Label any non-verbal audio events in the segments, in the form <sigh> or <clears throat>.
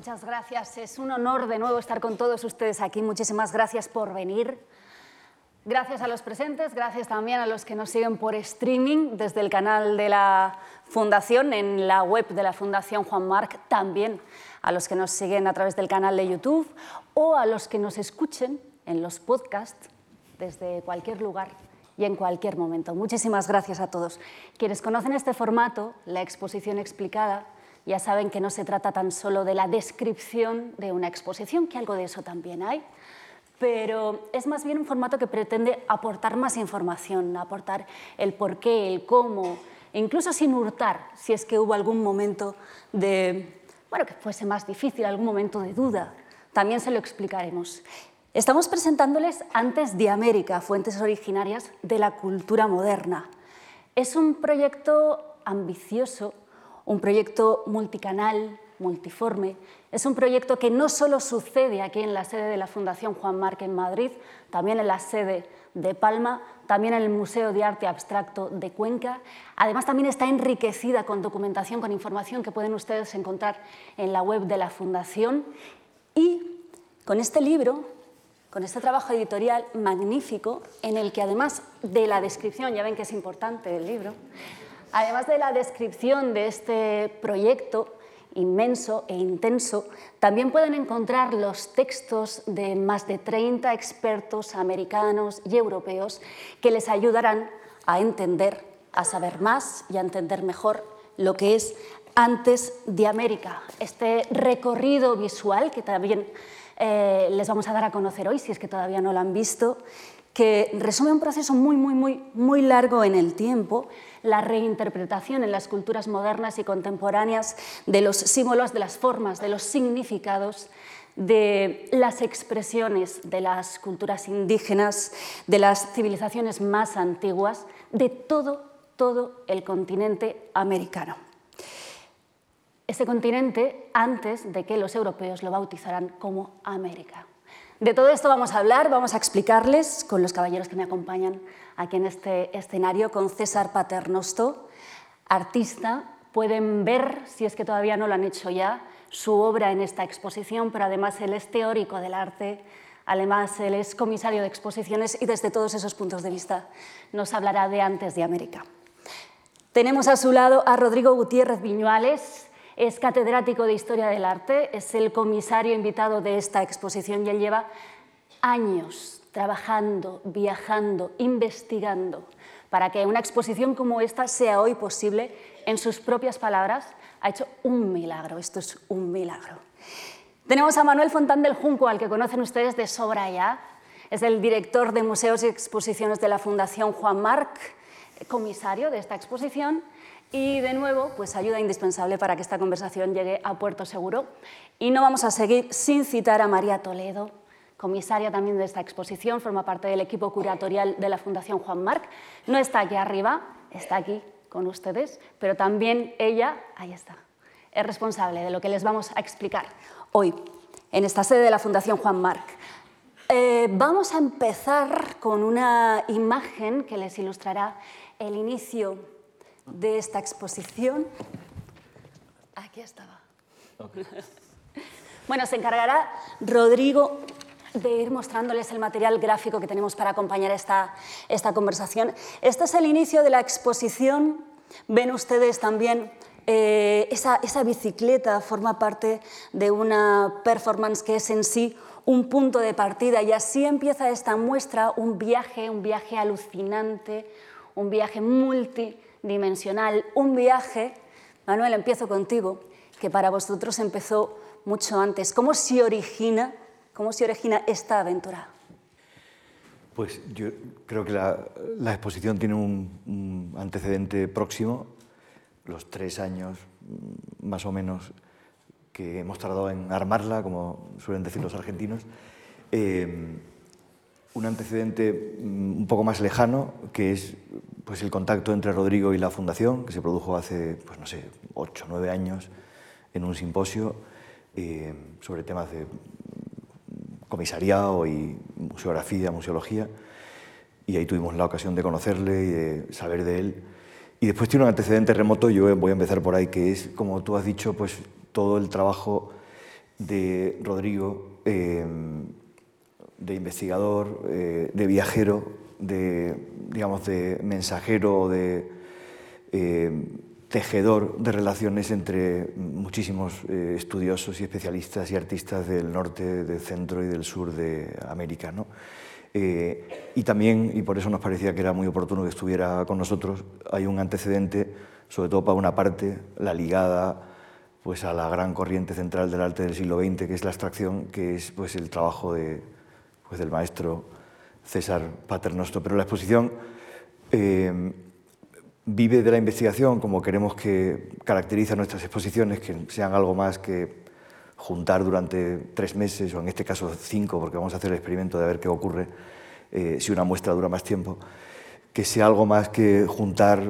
Muchas gracias. Es un honor de nuevo estar con todos ustedes aquí. Muchísimas gracias por venir. Gracias a los presentes, gracias también a los que nos siguen por streaming desde el canal de la Fundación, en la web de la Fundación Juan Marc, también a los que nos siguen a través del canal de YouTube o a los que nos escuchen en los podcasts desde cualquier lugar y en cualquier momento. Muchísimas gracias a todos. Quienes conocen este formato, la exposición explicada, ya saben que no se trata tan solo de la descripción de una exposición, que algo de eso también hay, pero es más bien un formato que pretende aportar más información, aportar el por qué, el cómo, incluso sin hurtar, si es que hubo algún momento de, bueno, que fuese más difícil, algún momento de duda, también se lo explicaremos. Estamos presentándoles Antes de América, fuentes originarias de la cultura moderna. Es un proyecto ambicioso, un proyecto multicanal, multiforme. Es un proyecto que no solo sucede aquí en la sede de la Fundación Juan Marc en Madrid, también en la sede de Palma, también en el Museo de Arte Abstracto de Cuenca. Además, también está enriquecida con documentación, con información que pueden ustedes encontrar en la web de la Fundación. Y con este libro, con este trabajo editorial magnífico, en el que además de la descripción, ya ven que es importante el libro, además de la descripción de este proyecto, inmenso e intenso, también pueden encontrar los textos de más de 30 expertos americanos y europeos que les ayudarán a entender, a saber más y a entender mejor lo que es antes de América. Este recorrido visual que también eh, les vamos a dar a conocer hoy, si es que todavía no lo han visto, que resume un proceso muy, muy, muy, muy largo en el tiempo, la reinterpretación en las culturas modernas y contemporáneas de los símbolos, de las formas, de los significados, de las expresiones de las culturas indígenas, de las civilizaciones más antiguas, de todo, todo el continente americano. Ese continente antes de que los europeos lo bautizaran como América. De todo esto vamos a hablar, vamos a explicarles con los caballeros que me acompañan aquí en este escenario, con César Paternosto, artista. Pueden ver, si es que todavía no lo han hecho ya, su obra en esta exposición, pero además él es teórico del arte, además él es comisario de exposiciones y desde todos esos puntos de vista nos hablará de antes de América. Tenemos a su lado a Rodrigo Gutiérrez Viñuales, es catedrático de Historia del Arte, es el comisario invitado de esta exposición y él lleva años trabajando, viajando, investigando para que una exposición como esta sea hoy posible. En sus propias palabras, ha hecho un milagro. Esto es un milagro. Tenemos a Manuel Fontán del Junco, al que conocen ustedes de sobra ya. Es el director de Museos y Exposiciones de la Fundación Juan Marc, comisario de esta exposición y de nuevo, pues ayuda indispensable para que esta conversación llegue a puerto seguro. Y no vamos a seguir sin citar a María Toledo, comisaria también de esta exposición, forma parte del equipo curatorial de la Fundación Juan Marc. No está aquí arriba, está aquí con ustedes, pero también ella, ahí está, es responsable de lo que les vamos a explicar hoy en esta sede de la Fundación Juan Marc. Eh, vamos a empezar con una imagen que les ilustrará el inicio de esta exposición. Aquí estaba. <laughs> Bueno, se encargará Rodrigo de ir mostrándoles el material gráfico que tenemos para acompañar esta, esta conversación. Este es el inicio de la exposición. Ven ustedes también eh, esa, esa, bicicleta forma parte de una performance que es en sí un punto de partida y así empieza esta muestra, un viaje, un viaje alucinante, un viaje multi dimensional, un viaje, Manuel, empiezo contigo, que para vosotros empezó mucho antes. ¿Cómo se origina, cómo se origina esta aventura? Pues yo creo que la, exposición tiene un, antecedente próximo, los tres años mm, más o menos que hemos tardado en armarla, como suelen decir los argentinos. Eh, un antecedente mm, un poco más lejano, que es pues, el contacto entre Rodrigo y la Fundación, que se produjo hace, pues, no sé, ocho, nueve años, en un simposio eh, sobre temas de comisariado y museografía, museología, y ahí tuvimos la ocasión de conocerle y de saber de él. Y después tiene un antecedente remoto, yo voy a empezar por ahí, que es, como tú has dicho, pues todo el trabajo de Rodrigo, eh, de investigador, eh, de viajero, de, digamos, de mensajero, de eh, tejedor de relaciones entre muchísimos estudiosos y especialistas y artistas del norte, del centro y del sur de América. ¿no? y también, y por eso nos parecía que era muy oportuno que estuviera con nosotros, hay un antecedente, sobre todo para una parte, la ligada pues a la gran corriente central del arte del siglo XX, que es la abstracción, que es pues, el trabajo de, pues, del maestro César Paternoster. Pero la exposición eh, vive de la investigación, como queremos que caracteriza nuestras exposiciones, que sean algo más que juntar durante tres meses, o en este caso cinco, porque vamos a hacer el experimento de ver qué ocurre eh, si una muestra dura más tiempo que sea algo más que juntar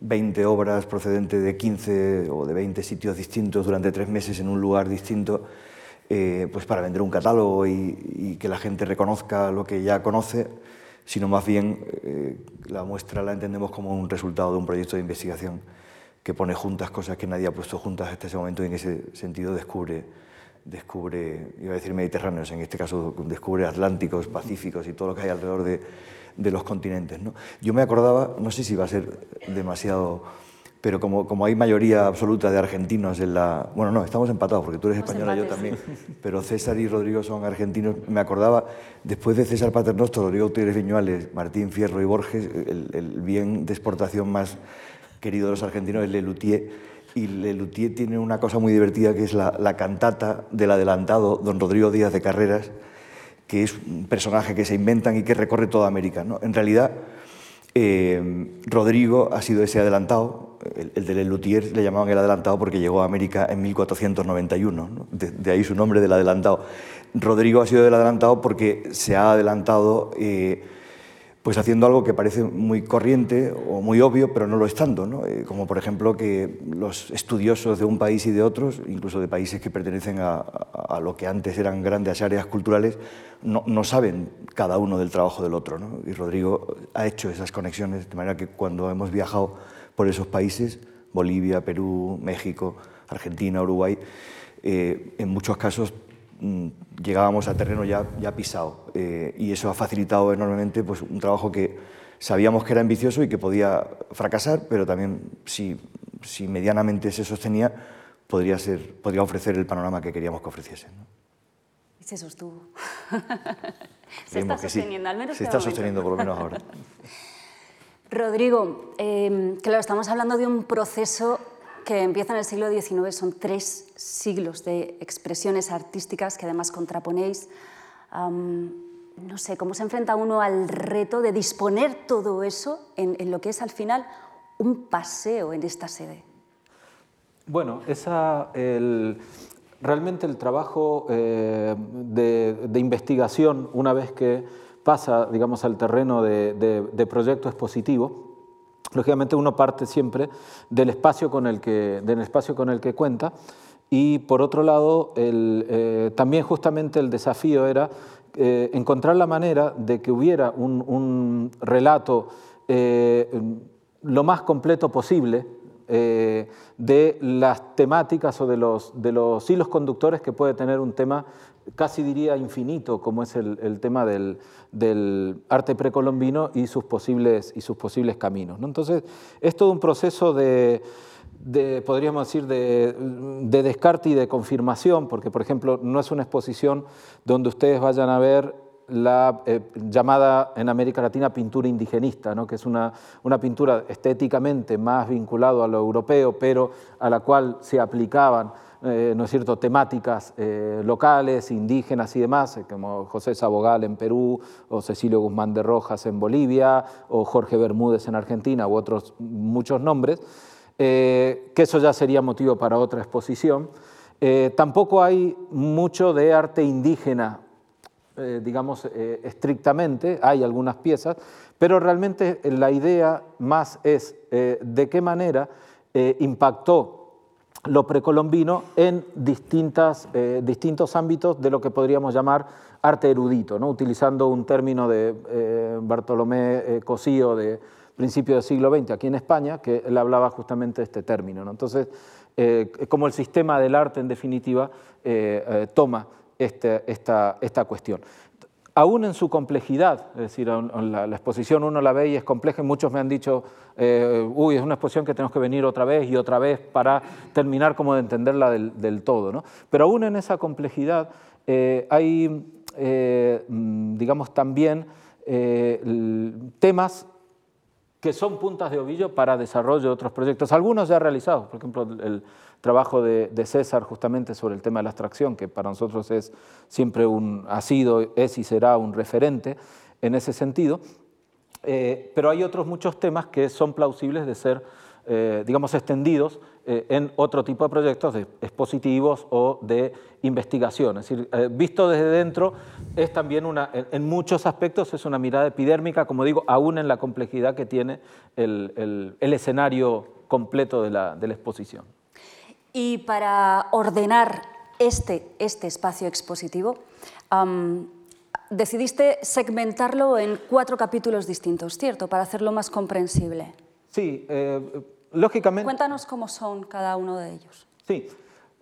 20 mm, obras procedentes de 15 o de 20 sitios distintos durante tres meses en un lugar distinto, eh, pues para vender un catálogo y, que la gente reconozca lo que ya conoce, sino más bien eh, la muestra la entendemos como un resultado de un proyecto de investigación que pone juntas cosas que nadie ha puesto juntas hasta ese momento y en ese sentido descubre, descubre iba a decir mediterráneos, en este caso descubre atlánticos, pacíficos y todo lo que hay alrededor de los continentes. ¿no? Yo me acordaba, no sé si va a ser demasiado, pero como, como hay mayoría absoluta de argentinos en la... Bueno, no, estamos empatados porque tú eres española y yo también, <laughs> pero César y Rodrigo son argentinos. Me acordaba, después de César Paternoster, Rodrigo Gutiérrez Viñuales, Martín Fierro y Borges, el, bien de exportación más querido de los argentinos es Lelutier. Y Lelutier tiene una cosa muy divertida que es la, la cantata del adelantado don Rodrigo Díaz de Carreras, que es un personaje que se inventan y que recorre toda América. ¿no? En realidad, eh, Rodrigo ha sido ese adelantado, el, de Lelutier le llamaban el adelantado porque llegó a América en 1491, de, ahí su nombre del adelantado. Rodrigo ha sido el adelantado porque se ha adelantado eh, pues haciendo algo que parece muy corriente o muy obvio, pero no lo es tanto, ¿no? Eh, como por ejemplo que los estudiosos de un país y de otros, incluso de países que pertenecen a, lo que antes eran grandes áreas culturales, no, saben cada uno del trabajo del otro. Y Rodrigo ha hecho esas conexiones, de manera que cuando hemos viajado por esos países, Bolivia, Perú, México, Argentina, Uruguay, eh, en muchos casos Mm, llegábamos a terreno ya, ya pisado eh, y eso ha facilitado enormemente pues, un trabajo que sabíamos que era ambicioso y que podía fracasar, pero también si, si medianamente se sostenía, podría, ser, podría ofrecer el panorama que queríamos que ofreciese. ¿no? Y se sostuvo. <laughs> se está sosteniendo, al menos Se está sosteniendo, por lo menos ahora. <laughs> Rodrigo, eh, claro, estamos hablando de un proceso que empieza en el siglo XIX, son tres siglos de expresiones artísticas que además contraponéis. no sé, ¿cómo se enfrenta uno al reto de disponer todo eso en, lo que es al final un paseo en esta sede? Bueno, esa, realmente el trabajo eh, de, investigación, una vez que pasa digamos, al terreno de, de proyecto expositivo, Lógicamente uno parte siempre del espacio con el que, del espacio con el que cuenta. Y por otro lado eh, también justamente el desafío era eh, encontrar la manera de que hubiera un, relato eh, lo más completo posible de las temáticas o de los, de los hilos conductores que puede tener un tema casi diría infinito, como es el, tema del, arte precolombino y sus posibles, y sus posibles caminos. ¿no? Entonces, es todo un proceso de, podríamos decir, de, descarte y de confirmación, porque, por ejemplo, no es una exposición donde ustedes vayan a ver la eh, llamada en América Latina pintura indigenista, ¿no? que es una, una pintura estéticamente más vinculada a lo europeo, pero a la cual se aplicaban eh, ¿no es cierto?, temáticas eh, locales, indígenas y demás, eh, como José Sabogal en Perú, o Cecilio Guzmán de Rojas en Bolivia, o Jorge Bermúdez en Argentina, u otros muchos nombres, que eso ya sería motivo para otra exposición. tampoco hay mucho de arte indígena, digamos, estrictamente, hay algunas piezas, pero realmente la idea más es de qué manera impactó lo precolombino en distintas, eh, distintos ámbitos de lo que podríamos llamar arte erudito, ¿no? utilizando un término de eh, Bartolomé eh, Cosío de principio del siglo XX aquí en España, que él hablaba justamente de este término. Entonces, cómo el sistema del arte, en definitiva, toma esta, esta cuestión aún en su complejidad, es decir, la, exposición uno la ve y es compleja y muchos me han dicho, eh, uy, es una exposición que tenemos que venir otra vez y otra vez para terminar como de entenderla del, todo. ¿no? Pero aún en esa complejidad eh, hay, eh, mm, digamos, también temas que son puntas de ovillo para desarrollo de otros proyectos, algunos ya realizados, por ejemplo, el, trabajo de, César justamente sobre el tema de la abstracción, que para nosotros es siempre un, ha sido, es y será un referente en ese sentido. Eh, pero hay otros muchos temas que son plausibles de ser, eh, digamos, extendidos eh, en otro tipo de proyectos de expositivos o de investigación. Es decir, visto desde dentro, es también una, en, muchos aspectos es una mirada epidérmica, como digo, aún en la complejidad que tiene el, escenario completo de la exposición. Y para ordenar este, este espacio expositivo, decidiste segmentarlo en cuatro capítulos distintos, ¿cierto? Para hacerlo más comprensible. Sí, eh, lógicamente... Cuéntanos cómo son cada uno de ellos. Sí,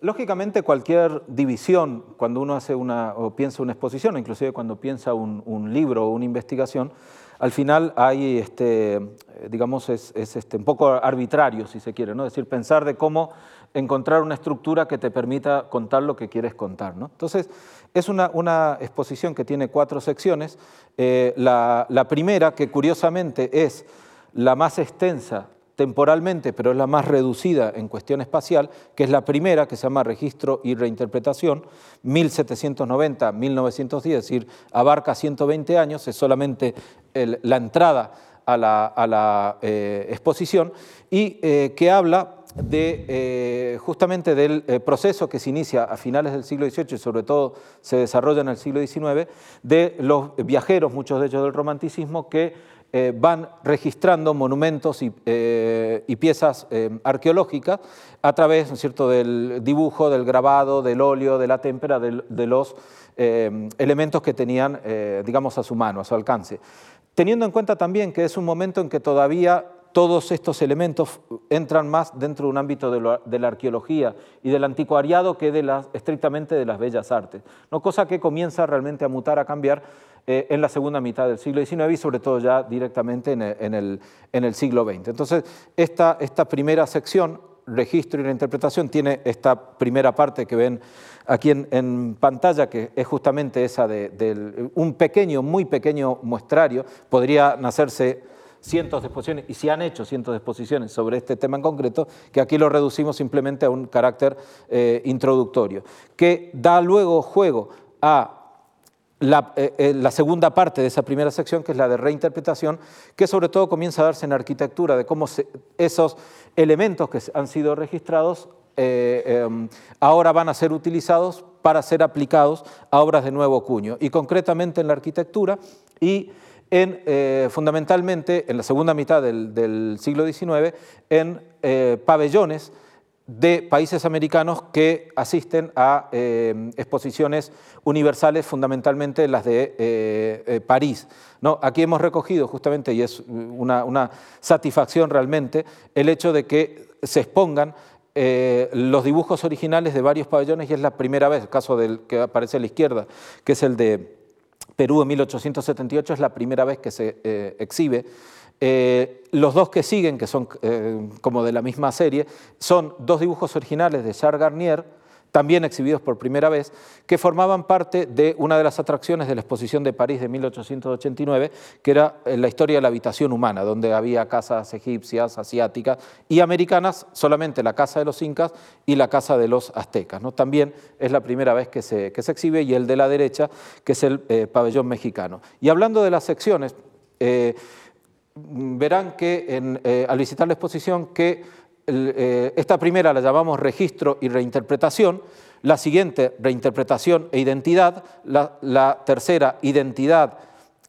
lógicamente cualquier división, cuando uno hace una, o piensa una exposición, inclusive cuando piensa un, libro o una investigación, al final hay, este, digamos, es, este, un poco arbitrario, si se quiere, ¿no? es decir, pensar de cómo encontrar una estructura que te permita contar lo que quieres contar. ¿no? Entonces, es una, exposición que tiene cuatro secciones. Eh, la, primera, que curiosamente es la más extensa temporalmente, pero es la más reducida en cuestión espacial, que es la primera, que se llama Registro y Reinterpretación, 1790-1910, es decir, abarca 120 años, es solamente la entrada a la, eh, exposición, y eh, que habla de, eh, justamente del eh, proceso que se inicia a finales del siglo XVIII y sobre todo se desarrolla en el siglo XIX, de los viajeros, muchos de ellos del romanticismo, que eh, van registrando monumentos y, piezas arqueológicas a través cierto? del dibujo, del grabado, del óleo, de la témpera, de, los elementos que tenían, digamos, a su mano, a su alcance. Teniendo en cuenta también que es un momento en que todavía todos estos elementos entran más dentro de un ámbito de, la arqueología y del anticuariado que de estrictamente de las bellas artes, ¿no? cosa que comienza realmente a mutar, a cambiar eh, en la segunda mitad del siglo XIX y sobre todo ya directamente en el, siglo XX. Entonces, esta, esta primera sección, registro y reinterpretación, tiene esta primera parte que ven aquí en, pantalla, que es justamente esa de, un pequeño, muy pequeño muestrario, podría nacerse cientos de exposiciones, y se han hecho cientos de exposiciones sobre este tema en concreto, que aquí lo reducimos simplemente a un carácter eh, introductorio, que da luego juego a eh, eh, la, segunda parte de esa primera sección, que es la de reinterpretación, que sobre todo comienza a darse en arquitectura, de cómo esos elementos que han sido registrados em, ahora van a ser utilizados para ser aplicados a obras de nuevo cuño, y concretamente en la arquitectura y eh, fundamentalmente en la segunda mitad del, siglo XIX en eh, pabellones de países americanos que asisten a eh, exposiciones universales, fundamentalmente las de París. ¿no? Aquí hemos recogido justamente, y es una satisfacción realmente, el hecho de que se expongan los dibujos originales de varios pabellones, y es la primera vez, el caso del que aparece a la izquierda, que es el de Perú en 1878 es la primera vez que se eh, exhibe. Eh, los dos que siguen, que son eh, como de la misma serie, son dos dibujos originales de Charles Garnier, también exhibidos por primera vez, que formaban parte de una de las atracciones de la exposición de París de 1889, que era eh, la historia de la habitación humana, donde había casas egipcias, asiáticas y americanas, solamente la casa de los incas y la casa de los aztecas. ¿no? También es la primera vez que se, exhibe, y el de la derecha, que es el eh, pabellón mexicano. Y hablando de las secciones, eh, verán que al visitar la exposición que esta primera la llamamos registro y reinterpretación, la siguiente reinterpretación e identidad, la, tercera identidad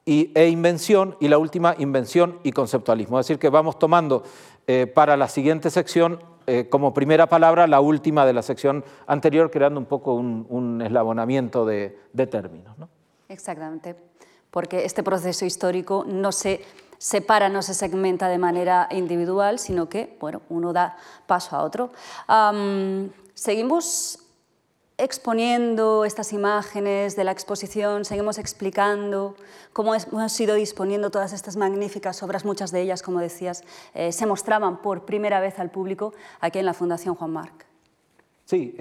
e invención y la última invención y conceptualismo. Es decir, que vamos tomando eh, para la siguiente sección eh, como primera palabra la última de la sección anterior, creando un poco un, eslabonamiento de, términos. Exactamente, porque este proceso histórico no se separa, no se segmenta de manera individual, sino que bueno, uno da paso a otro. seguimos exponiendo estas imágenes de la exposición, seguimos explicando cómo hemos ido disponiendo todas estas magníficas obras, muchas de ellas, como decías, eh, se mostraban por primera vez al público aquí en la Fundación Juan Marc. Sí,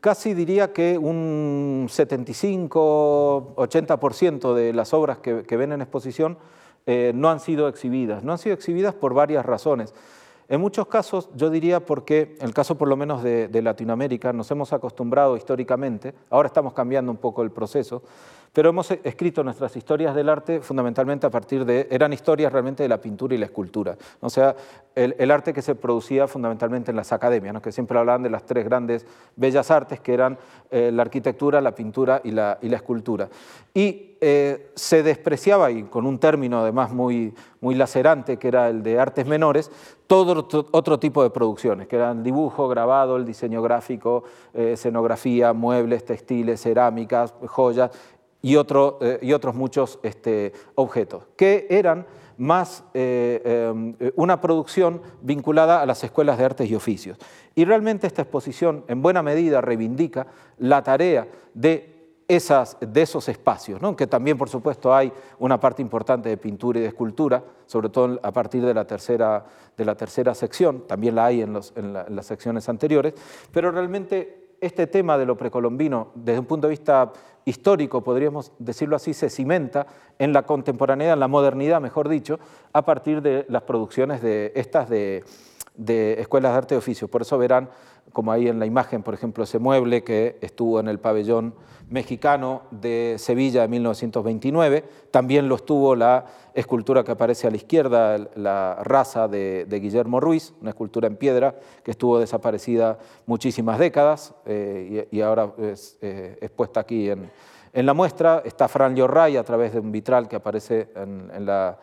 casi diría que un 75-80% de las obras que, ven en exposición eh, no han sido exhibidas. No han sido exhibidas por varias razones. En muchos casos, yo diría porque, el caso por lo menos de, Latinoamérica, nos hemos acostumbrado históricamente, ahora estamos cambiando un poco el proceso, pero hemos escrito nuestras historias del arte fundamentalmente a partir de, eran historias realmente de la pintura y la escultura, o sea, el, arte que se producía fundamentalmente en las academias, que siempre hablaban de las tres grandes bellas artes que eran eh, la arquitectura, la pintura y la, y la escultura. Y eh, se despreciaba, y con un término además muy, muy lacerante, que era el de artes menores, todo otro, tipo de producciones, que eran dibujo, grabado, el diseño gráfico, eh, escenografía, muebles, textiles, cerámicas, joyas, y, otro, eh, y otros muchos este, objetos, que eran más eh, em, una producción vinculada a las escuelas de artes y oficios. Y realmente esta exposición en buena medida reivindica la tarea de, esas, de esos espacios, ¿no? que también por supuesto hay una parte importante de pintura y de escultura, sobre todo a partir de la tercera, de la tercera sección, también la hay en, los, en las secciones anteriores, pero realmente este tema de lo precolombino, desde un punto de vista histórico, podríamos decirlo así, se cimenta en la contemporaneidad, en la modernidad, mejor dicho, a partir de las producciones de estas de, de escuelas de arte y oficio. Por eso verán, como ahí en la imagen, por ejemplo, ese mueble que estuvo en el pabellón mexicano de Sevilla de 1929. También lo estuvo la escultura que aparece a la izquierda, la raza de, Guillermo Ruiz, una escultura en piedra que estuvo desaparecida muchísimas décadas eh, y, ahora es eh, expuesta aquí en, la muestra. Está Fran Llorray a través de un vitral que aparece en, la,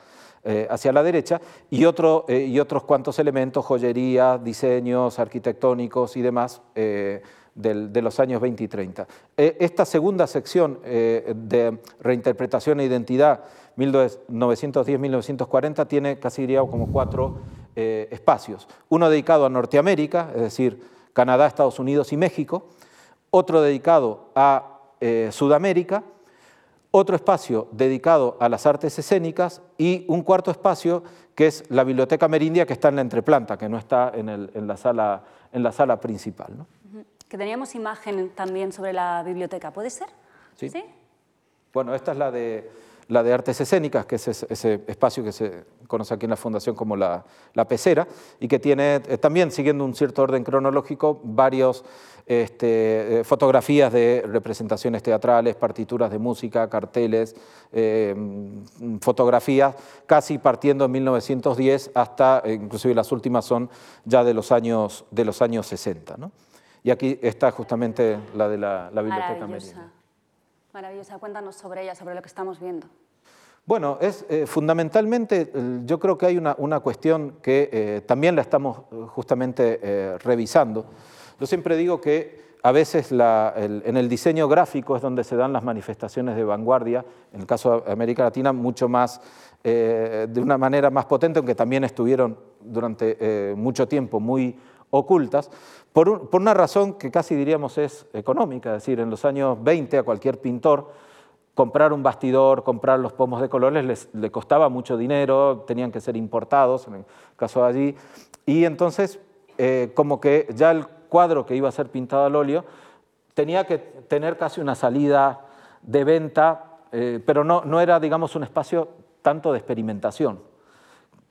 eh, hacia la derecha y, otro, y otros cuantos elementos, joyería, diseños arquitectónicos y demás de los años 20 y 30. E, esta segunda sección eh, de reinterpretación e identidad 1910-1940 tiene casi diría como cuatro eh, espacios. Uno dedicado a Norteamérica, es decir, Canadá, Estados Unidos y México. Otro dedicado a eh, Sudamérica. Otro espacio dedicado a las artes escénicas y un cuarto espacio que es la Biblioteca Merindia, que está en la entreplanta, que no está en, la, sala, en la sala principal. ¿no? que teníamos imagen también sobre la biblioteca. ¿Puede ser? Sí. Bueno, esta es la de, la de artes escénicas, que es ese, espacio que se conoce aquí en la Fundación como la, la pecera, y que tiene eh, también, siguiendo un cierto orden cronológico, varios este, eh, fotografías de representaciones teatrales, partituras de música, carteles, eh, fotografías, casi partiendo en 1910 hasta, inclusive las últimas son ya de los años, de los años 60. ¿no? Y aquí está justamente la de la, Biblioteca Maravillosa. Maravillosa. Cuéntanos sobre ella, sobre lo que estamos viendo. Bueno, es eh, fundamentalmente, yo creo que hay una, una cuestión que eh, también la estamos eh, justamente revisando. Yo siempre digo que a veces en el diseño gráfico es donde se dan las manifestaciones de vanguardia, en el caso de América Latina mucho más, de una manera más potente, aunque también estuvieron durante mucho tiempo muy ocultas, por, una razón que casi diríamos es económica, es decir, en los años 20 a cualquier pintor comprar un bastidor, comprar los pomos de colores les, le costaba mucho dinero, tenían que ser importados, en el caso de allí, y entonces eh, como que ya el cuadro que iba a ser pintado al óleo tenía que tener casi una salida de venta, eh, pero no, no era, digamos, un espacio tanto de experimentación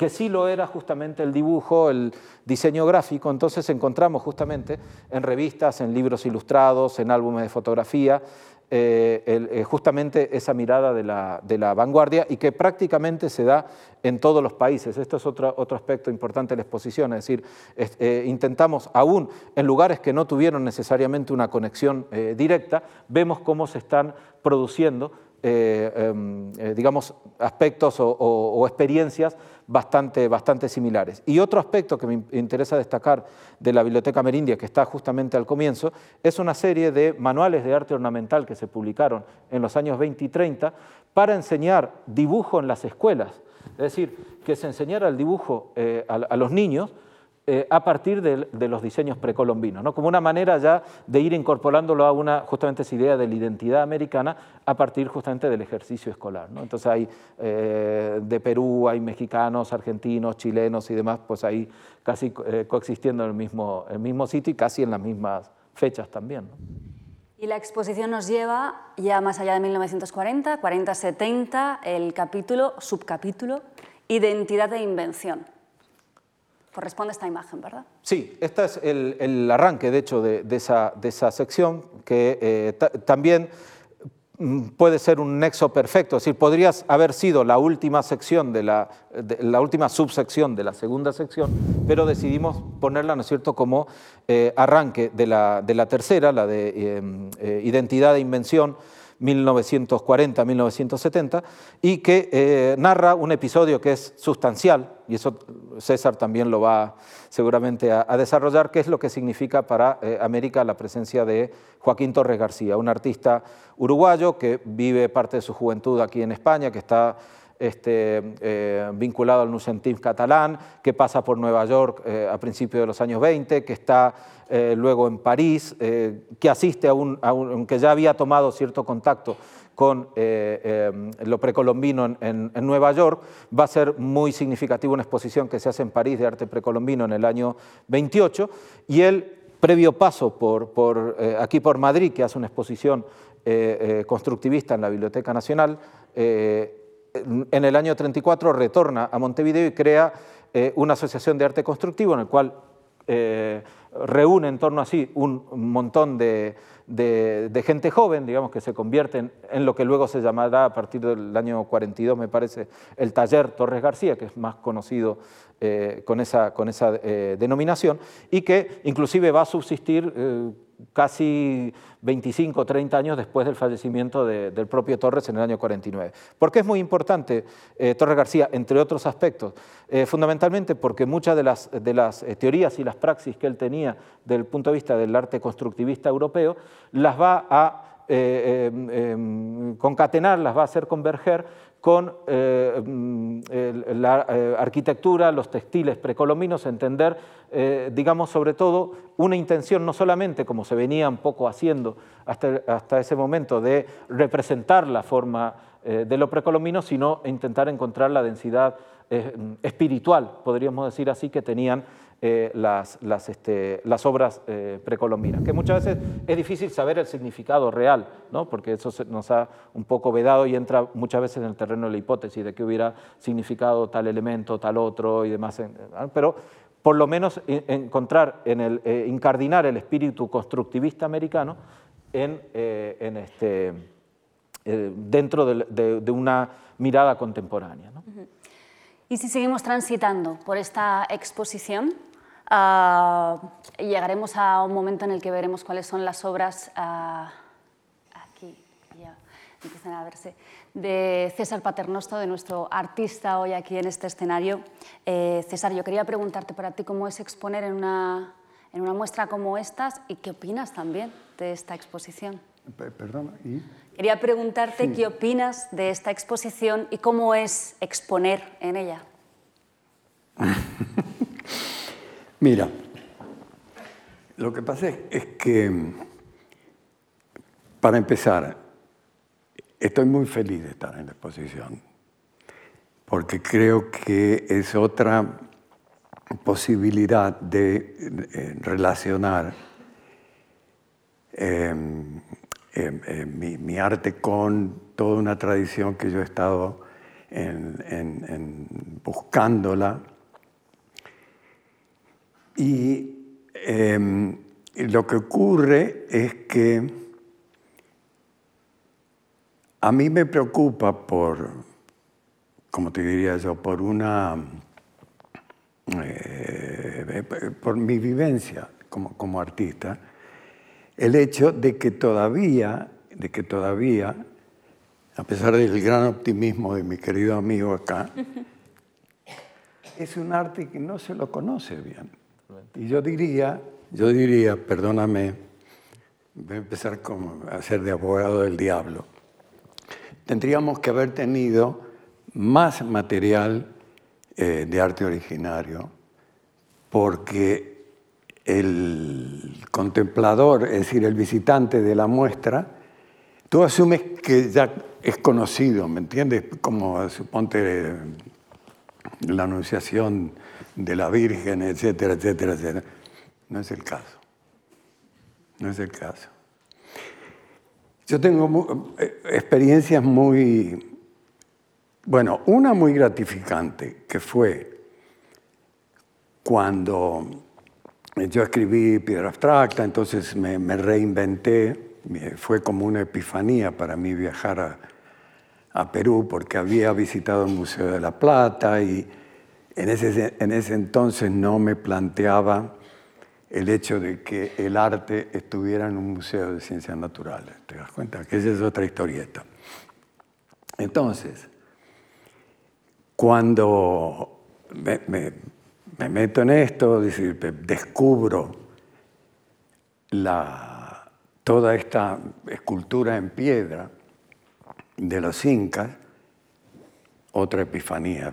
que sí lo era justamente el dibujo, el diseño gráfico, entonces encontramos justamente en revistas, en libros ilustrados, en álbumes de fotografía, eh, eh, justamente esa mirada de la, vanguardia y que prácticamente se da en todos los países. Esto es otro, otro aspecto importante de la exposición, es decir, eh, intentamos, aún en lugares que no tuvieron necesariamente una conexión directa, vemos cómo se están produciendo eh, em, eh, digamos, aspectos o, experiencias bastante, bastante similares. Y otro aspecto que me interesa destacar de la Biblioteca Merindia, que está justamente al comienzo, es una serie de manuales de arte ornamental que se publicaron en los años 20 y 30 para enseñar dibujo en las escuelas. Es decir, que se enseñara el dibujo eh, a, los niños eh, a partir de, los diseños precolombinos, ¿no? como una manera ya de ir incorporándolo a una, justamente esa idea de la identidad americana a partir justamente del ejercicio escolar. Entonces hay eh, de Perú, hay mexicanos, argentinos, chilenos y demás, pues ahí casi coexistiendo en el mismo, el mismo sitio y casi en las mismas fechas también. Y la exposición nos lleva ya más allá de 1940, 40-70, el capítulo, subcapítulo, Identidad e Invención. Corresponde a esta imagen, ¿verdad? Sí, este es el, arranque, de hecho, de, esa, de esa, sección, que eh, también Mm, puede ser un nexo perfecto, es decir, podrías haber sido la última sección de la, la última subsección de la segunda sección, pero decidimos ponerla, ¿no es cierto?, como eh, arranque de la, de la, tercera, la de eh, eh, identidad e invención, 1940-1970, y que narra un episodio que es sustancial, y eso César también lo va seguramente a, desarrollar, qué es lo que significa para eh, América la presencia de Joaquín Torres García, un artista uruguayo que vive parte de su juventud aquí en España, que está este, eh, vinculado al Nucentif catalán, que pasa por Nueva York eh, a principios de los años 20, que está luego en París, que asiste a un, aunque ya había tomado cierto contacto con eh, eh, lo precolombino en, Nueva York. Va a ser muy significativo una exposición que se hace en París de arte precolombino en el año 28 y el previo paso por, eh, aquí por Madrid, que hace una exposición constructivista en la Biblioteca Nacional, en el año 34 retorna a Montevideo y crea una asociación de arte constructivo en el cual reúne en torno a sí un montón de, de, gente joven, digamos, que se convierten en lo que luego se llamará a partir del año 42, me parece, el taller Torres García, que es más conocido eh, con esa, con esa eh, denominación, y que inclusive va a subsistir eh, casi 25 o 30 años después del fallecimiento del propio Torres en el año 49. ¿Por qué es muy importante Torres García, entre otros aspectos? fundamentalmente porque muchas de las, de las teorías y las praxis que él tenía desde el punto de vista del arte constructivista europeo, las va a em, concatenar, las va a hacer converger con eh, mm, la eh, arquitectura, los textiles precolombinos, entender, eh, digamos, sobre todo una intención no solamente, como se venía un poco haciendo hasta, hasta ese momento, de representar la forma de lo precolombino, sino intentar encontrar la densidad espiritual, podríamos decir así, que tenían eh, las, las, este, las, obras eh, precolombinas, que muchas veces es difícil saber el significado real, ¿no? porque eso nos ha un poco vedado y entra muchas veces en el terreno de la hipótesis de que hubiera significado tal elemento, tal otro y demás. Pero por lo menos encontrar, en el, eh, incardinar el espíritu constructivista americano en, en este, dentro de, de, una mirada contemporánea. ¿no? Y si seguimos transitando por esta exposición, Uh, llegaremos a un momento en el que veremos cuáles son las obras, uh, aquí ya empiezan a verse, de César Paternosto, de nuestro artista hoy aquí en este escenario. Eh, César, yo quería preguntarte para ti cómo es exponer en una, en una muestra como estas y qué opinas también de esta exposición. Perdón, ¿y? Quería preguntarte qué opinas de esta exposición y cómo es exponer en ella. <laughs> Mira, lo que pasa es que, para empezar, estoy muy feliz de estar en la exposición, porque creo que es otra posibilidad de, relacionar em, em, em, mi, arte con toda una tradición que yo he estado buscándola y em, lo que ocurre es que a mí me preocupa por, como te diría yo, por una, eh, por mi vivencia como, como artista, el hecho de que todavía, de que todavía, a pesar del gran optimismo de mi querido amigo acá, <laughs> es un arte que no se lo conoce bien. Y yo diría, yo diría, perdóname, voy a empezar como a ser de abogado del diablo. Tendríamos que haber tenido más material eh, de arte originario, porque el contemplador, es decir, el visitante de la muestra, tú asumes que ya es conocido, ¿me entiendes? Como suponte la anunciación de la Virgen, etcétera, etcétera, etcétera. No es el caso. No es el caso. Yo tengo eh, experiencias muy, bueno, una muy gratificante, que fue cuando yo escribí Piedra Abstracta, entonces me, reinventé, fue como una epifanía para mí viajar a, a Perú porque había visitado el Museo de la Plata y en ese, en ese entonces no me planteaba el hecho de que el arte estuviera en un museo de ciencias naturales. ¿Te das cuenta? Que esa es otra historieta. Entonces, cuando me, meto en esto, decir, descubro la, toda esta escultura en piedra, de los incas, otra epifanía,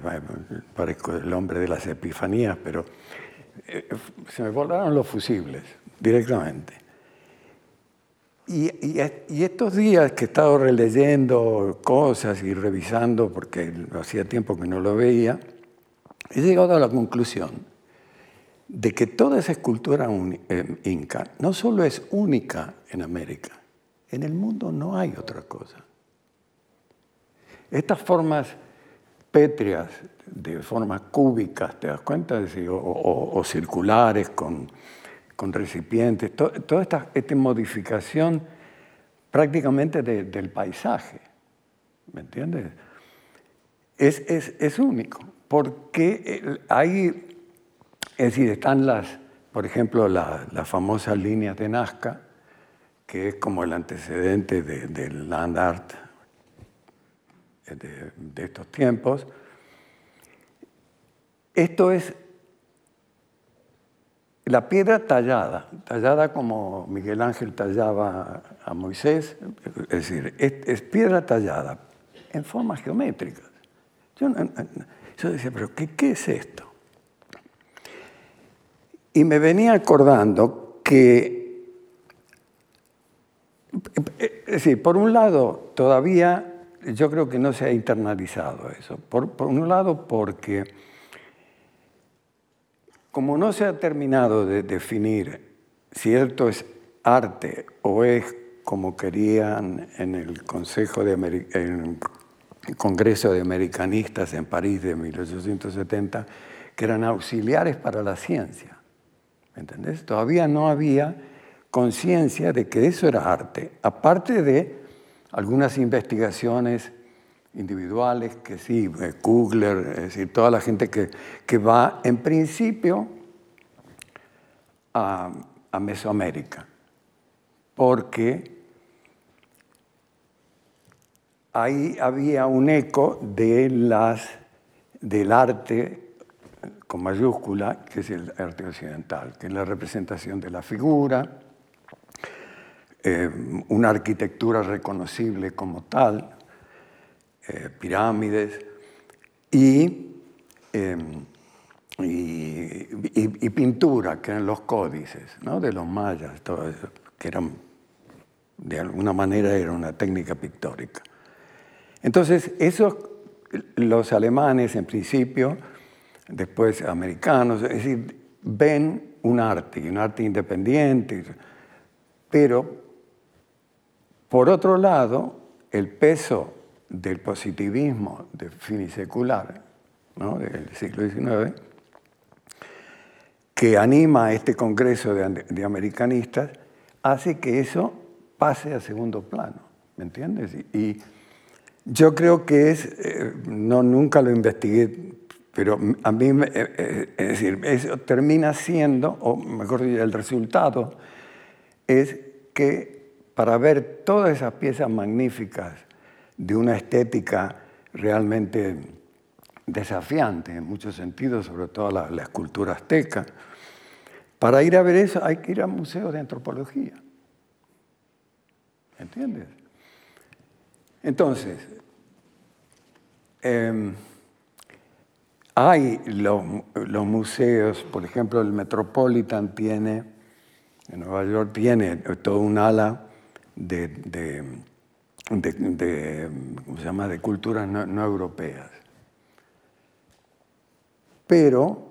parezco el hombre de las epifanías, pero eh, se me volaron los fusibles directamente. Y, y, estos días que he estado releyendo cosas y revisando, porque hacía tiempo que no lo veía, he llegado a la conclusión de que toda esa escultura eh, inca no solo es única en América, en el mundo no hay otra cosa. Estas formas pétreas, de formas cúbicas, ¿te das cuenta? o, circulares con, recipientes, toda esta, modificación prácticamente del paisaje, ¿me entiendes? Es, único, porque hay, es decir, están las, por ejemplo, las famosas líneas de Nazca, que es como el antecedente del land art de, estos tiempos. Esto es la piedra tallada, tallada como Miguel Ángel tallaba a Moisés, es decir, es, piedra tallada en formas geométricas. Yo, decía, pero ¿qué, ¿qué, es esto? Y me venía acordando que, es decir, por un lado, todavía yo creo que no se ha internalizado eso. Por, un lado, porque como no se ha terminado de definir si esto es arte o es como querían en el Consejo de Congreso de Americanistas en París de 1870, que eran auxiliares para la ciencia. ¿Entendés? Todavía no había conciencia de que eso era arte, aparte de algunas investigaciones individuales, que sí, eh, Kugler, es decir, toda la gente que, que va en principio a, a, Mesoamérica, porque ahí había un eco de las, del arte con mayúscula, que es el arte occidental, que es la representación de la figura, eh, una arquitectura reconocible como tal, eh, pirámides em, y, y, pintura, que eran los códices ¿no? de los mayas, todo eso, que eran, de alguna manera era una técnica pictórica. Entonces, esos, los alemanes en principio, después americanos, es decir, ven un arte, un arte independiente, pero por otro lado, el peso del positivismo de finisecular del siglo XIX, que anima a este congreso de, americanistas, hace que eso pase a segundo plano, ¿me entiendes? Y, yo creo que es, eh, no nunca lo investigué, pero a mí, eh, eh, es decir, eso termina siendo, o mejor dicho, el resultado es que para ver todas esas piezas magníficas de una estética realmente desafiante en muchos sentidos, sobre todo la, escultura azteca. Para ir a ver eso hay que ir a museos de antropología. ¿Entiendes? Entonces, em, hay los, los, museos, por ejemplo, el Metropolitan tiene, en Nueva York tiene todo un ala de, de, de, ¿cómo se llama? de culturas no, no europeas. Pero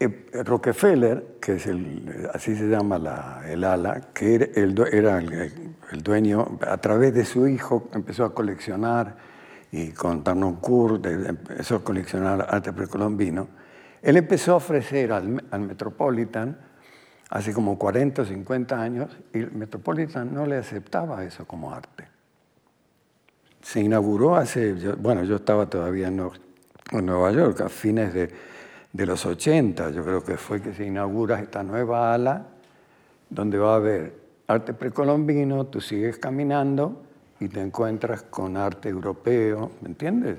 eh, Rockefeller, que es el, así se llama la, el ala, que era, el, era el, dueño, a través de su hijo empezó a coleccionar y con Tarnoncourt empezó a coleccionar arte precolombino. Él empezó a ofrecer al, al, Metropolitan hace como 40 o 50 años y el Metropolitan no le aceptaba eso como arte. Se inauguró hace, bueno, yo estaba todavía en Nueva York a fines de de los 80, yo creo que fue que se inaugura esta nueva ala, donde va a haber arte precolombino, tú sigues caminando y te encuentras con arte europeo, ¿me entiendes?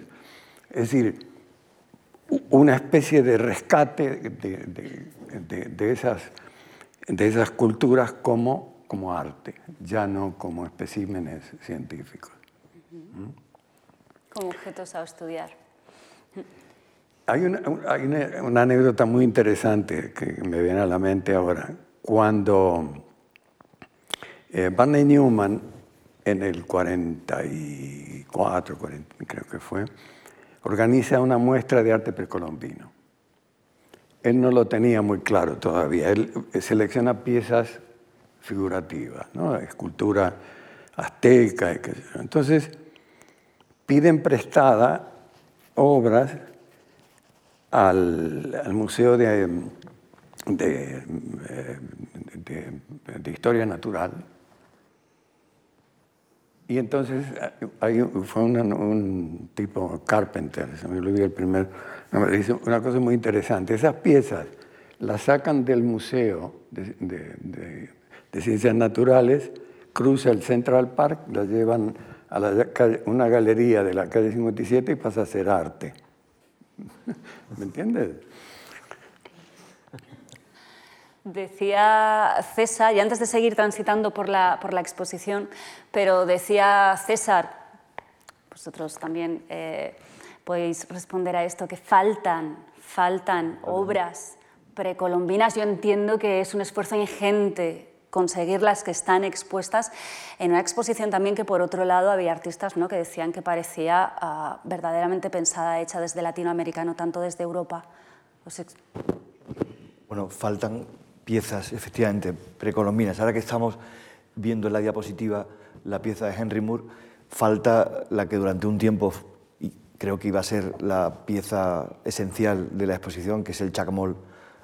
Es decir, una especie de rescate de, esas, de esas culturas como, como arte, ya no como especímenes científicos. Como objetos a estudiar. Hay, una, anécdota muy interesante que me viene a la mente ahora. Cuando eh, Barney Newman, en el 44, creo que fue, organiza una muestra de arte precolombino. Él no lo tenía muy claro todavía. Él selecciona piezas figurativas, ¿no? escultura azteca. Entonces, piden prestada obras al, Museo de, de, Historia Natural. Y entonces fue un tipo Carpenter, se me olvidó el primer una cosa muy interesante. Esas piezas las sacan del Museo de, Ciencias Naturales, cruza el Central Park, las llevan a una galería de la calle 57 y pasa a ser arte. <laughs> ¿Me entiendes? Decía César, y antes de seguir transitando por la, por la exposición, pero decía César, vosotros también eh, podéis responder a esto, que faltan, faltan obras precolombinas. Yo entiendo que es un esfuerzo ingente conseguir las que están expuestas en una exposición también que por otro lado había artistas ¿no? que decían que parecía uh, verdaderamente pensada, hecha desde latinoamericano, no tanto desde Europa. Bueno, faltan piezas efectivamente precolombinas. Ahora que estamos viendo en la diapositiva la pieza de Henry Moore, falta la que durante un tiempo creo que iba a ser la pieza esencial de la exposición, que es el chacmol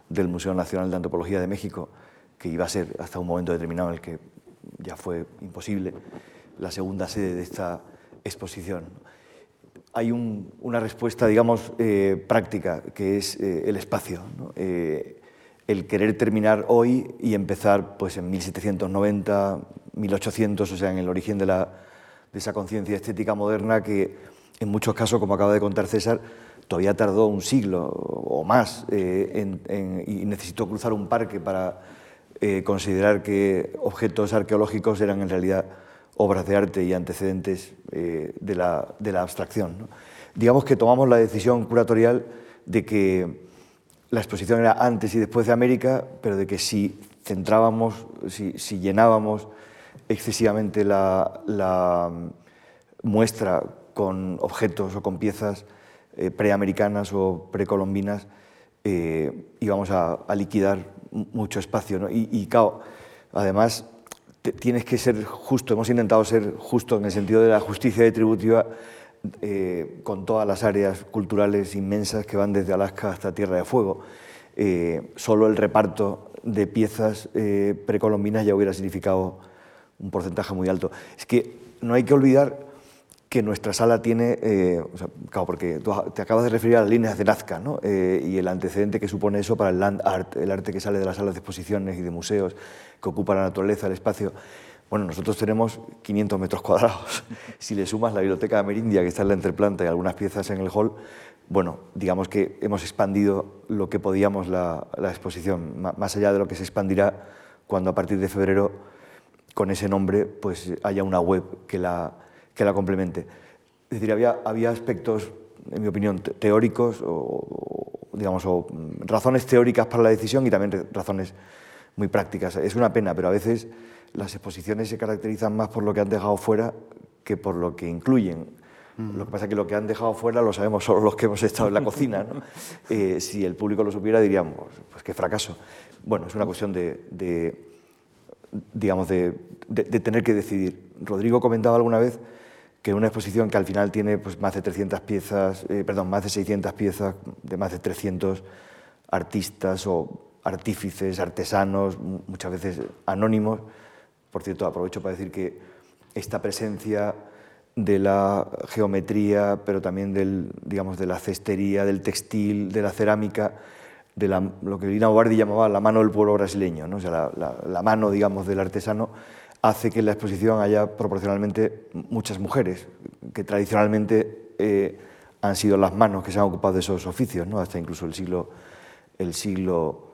del Museo Nacional de Antropología de México, que iba a ser hasta un momento determinado en el que ya fue imposible la segunda sede de esta exposición. Hay una respuesta, digamos, eh, práctica, que es eh, el espacio. Eh, el querer terminar hoy y empezar pues, en 1790, 1800, o sea, en el origen de, la, de esa conciencia estética moderna que, en muchos casos, como acaba de contar César, todavía tardó un siglo o más y necesitó cruzar un parque para eh, considerar que objetos arqueológicos eran en realidad obras de arte y antecedentes eh, de, la, de, la, abstracción. Digamos que tomamos la decisión curatorial de que la exposición era antes y después de América, pero de que si centrábamos, si, llenábamos excesivamente la, la, muestra con objetos o con piezas eh, preamericanas o precolombinas, íbamos a, liquidar mucho espacio. Y, y, además tienes que ser justo, hemos intentado ser justo en el sentido de la justicia distributiva eh, con todas las áreas culturales inmensas que van desde Alaska hasta Tierra de Fuego. Eh, solo el reparto de piezas eh, precolombinas ya hubiera significado un porcentaje muy alto. Es que no hay que olvidar que nuestra sala tiene, eh, claro, porque te acabas de referir a las líneas de Nazca ¿no? Eh, y el antecedente que supone eso para el land art, el arte que sale de las salas de exposiciones y de museos, que ocupa la naturaleza, el espacio. Bueno, nosotros tenemos 500 metros cuadrados. <laughs> si le sumas la biblioteca amerindia que está en la entreplanta y algunas piezas en el hall, bueno, digamos que hemos expandido lo que podíamos la, la exposición, más allá de lo que se expandirá cuando a partir de febrero, con ese nombre, pues haya una web que la que la complemente. Es decir, había, había aspectos, en mi opinión, teóricos o, digamos, o mm, razones teóricas para la decisión y también razones muy prácticas. Es una pena, pero a veces las exposiciones se caracterizan más por lo que han dejado fuera que por lo que incluyen. Lo que pasa es que lo que han dejado fuera lo sabemos solo los que hemos estado en la cocina. <laughs> Eh, si el público lo supiera diríamos, pues qué fracaso. Bueno, es una cuestión de, digamos, de, tener que decidir. Rodrigo comentaba alguna vez que una exposición que al final tiene pues, más de 300 piezas, eh, perdón, más de 600 piezas de más de 300 artistas o artífices, artesanos, muchas veces anónimos. Por cierto, aprovecho para decir que esta presencia de la geometría, pero también del, digamos, de la cestería, del textil, de la cerámica, de lo que Lina Bobardi llamaba la mano del pueblo brasileño, ¿no? o sea, la, mano digamos, del artesano, hace que en la exposición haya proporcionalmente muchas mujeres, que tradicionalmente eh, han sido las manos que se han ocupado de esos oficios, ¿no? hasta incluso el siglo, el siglo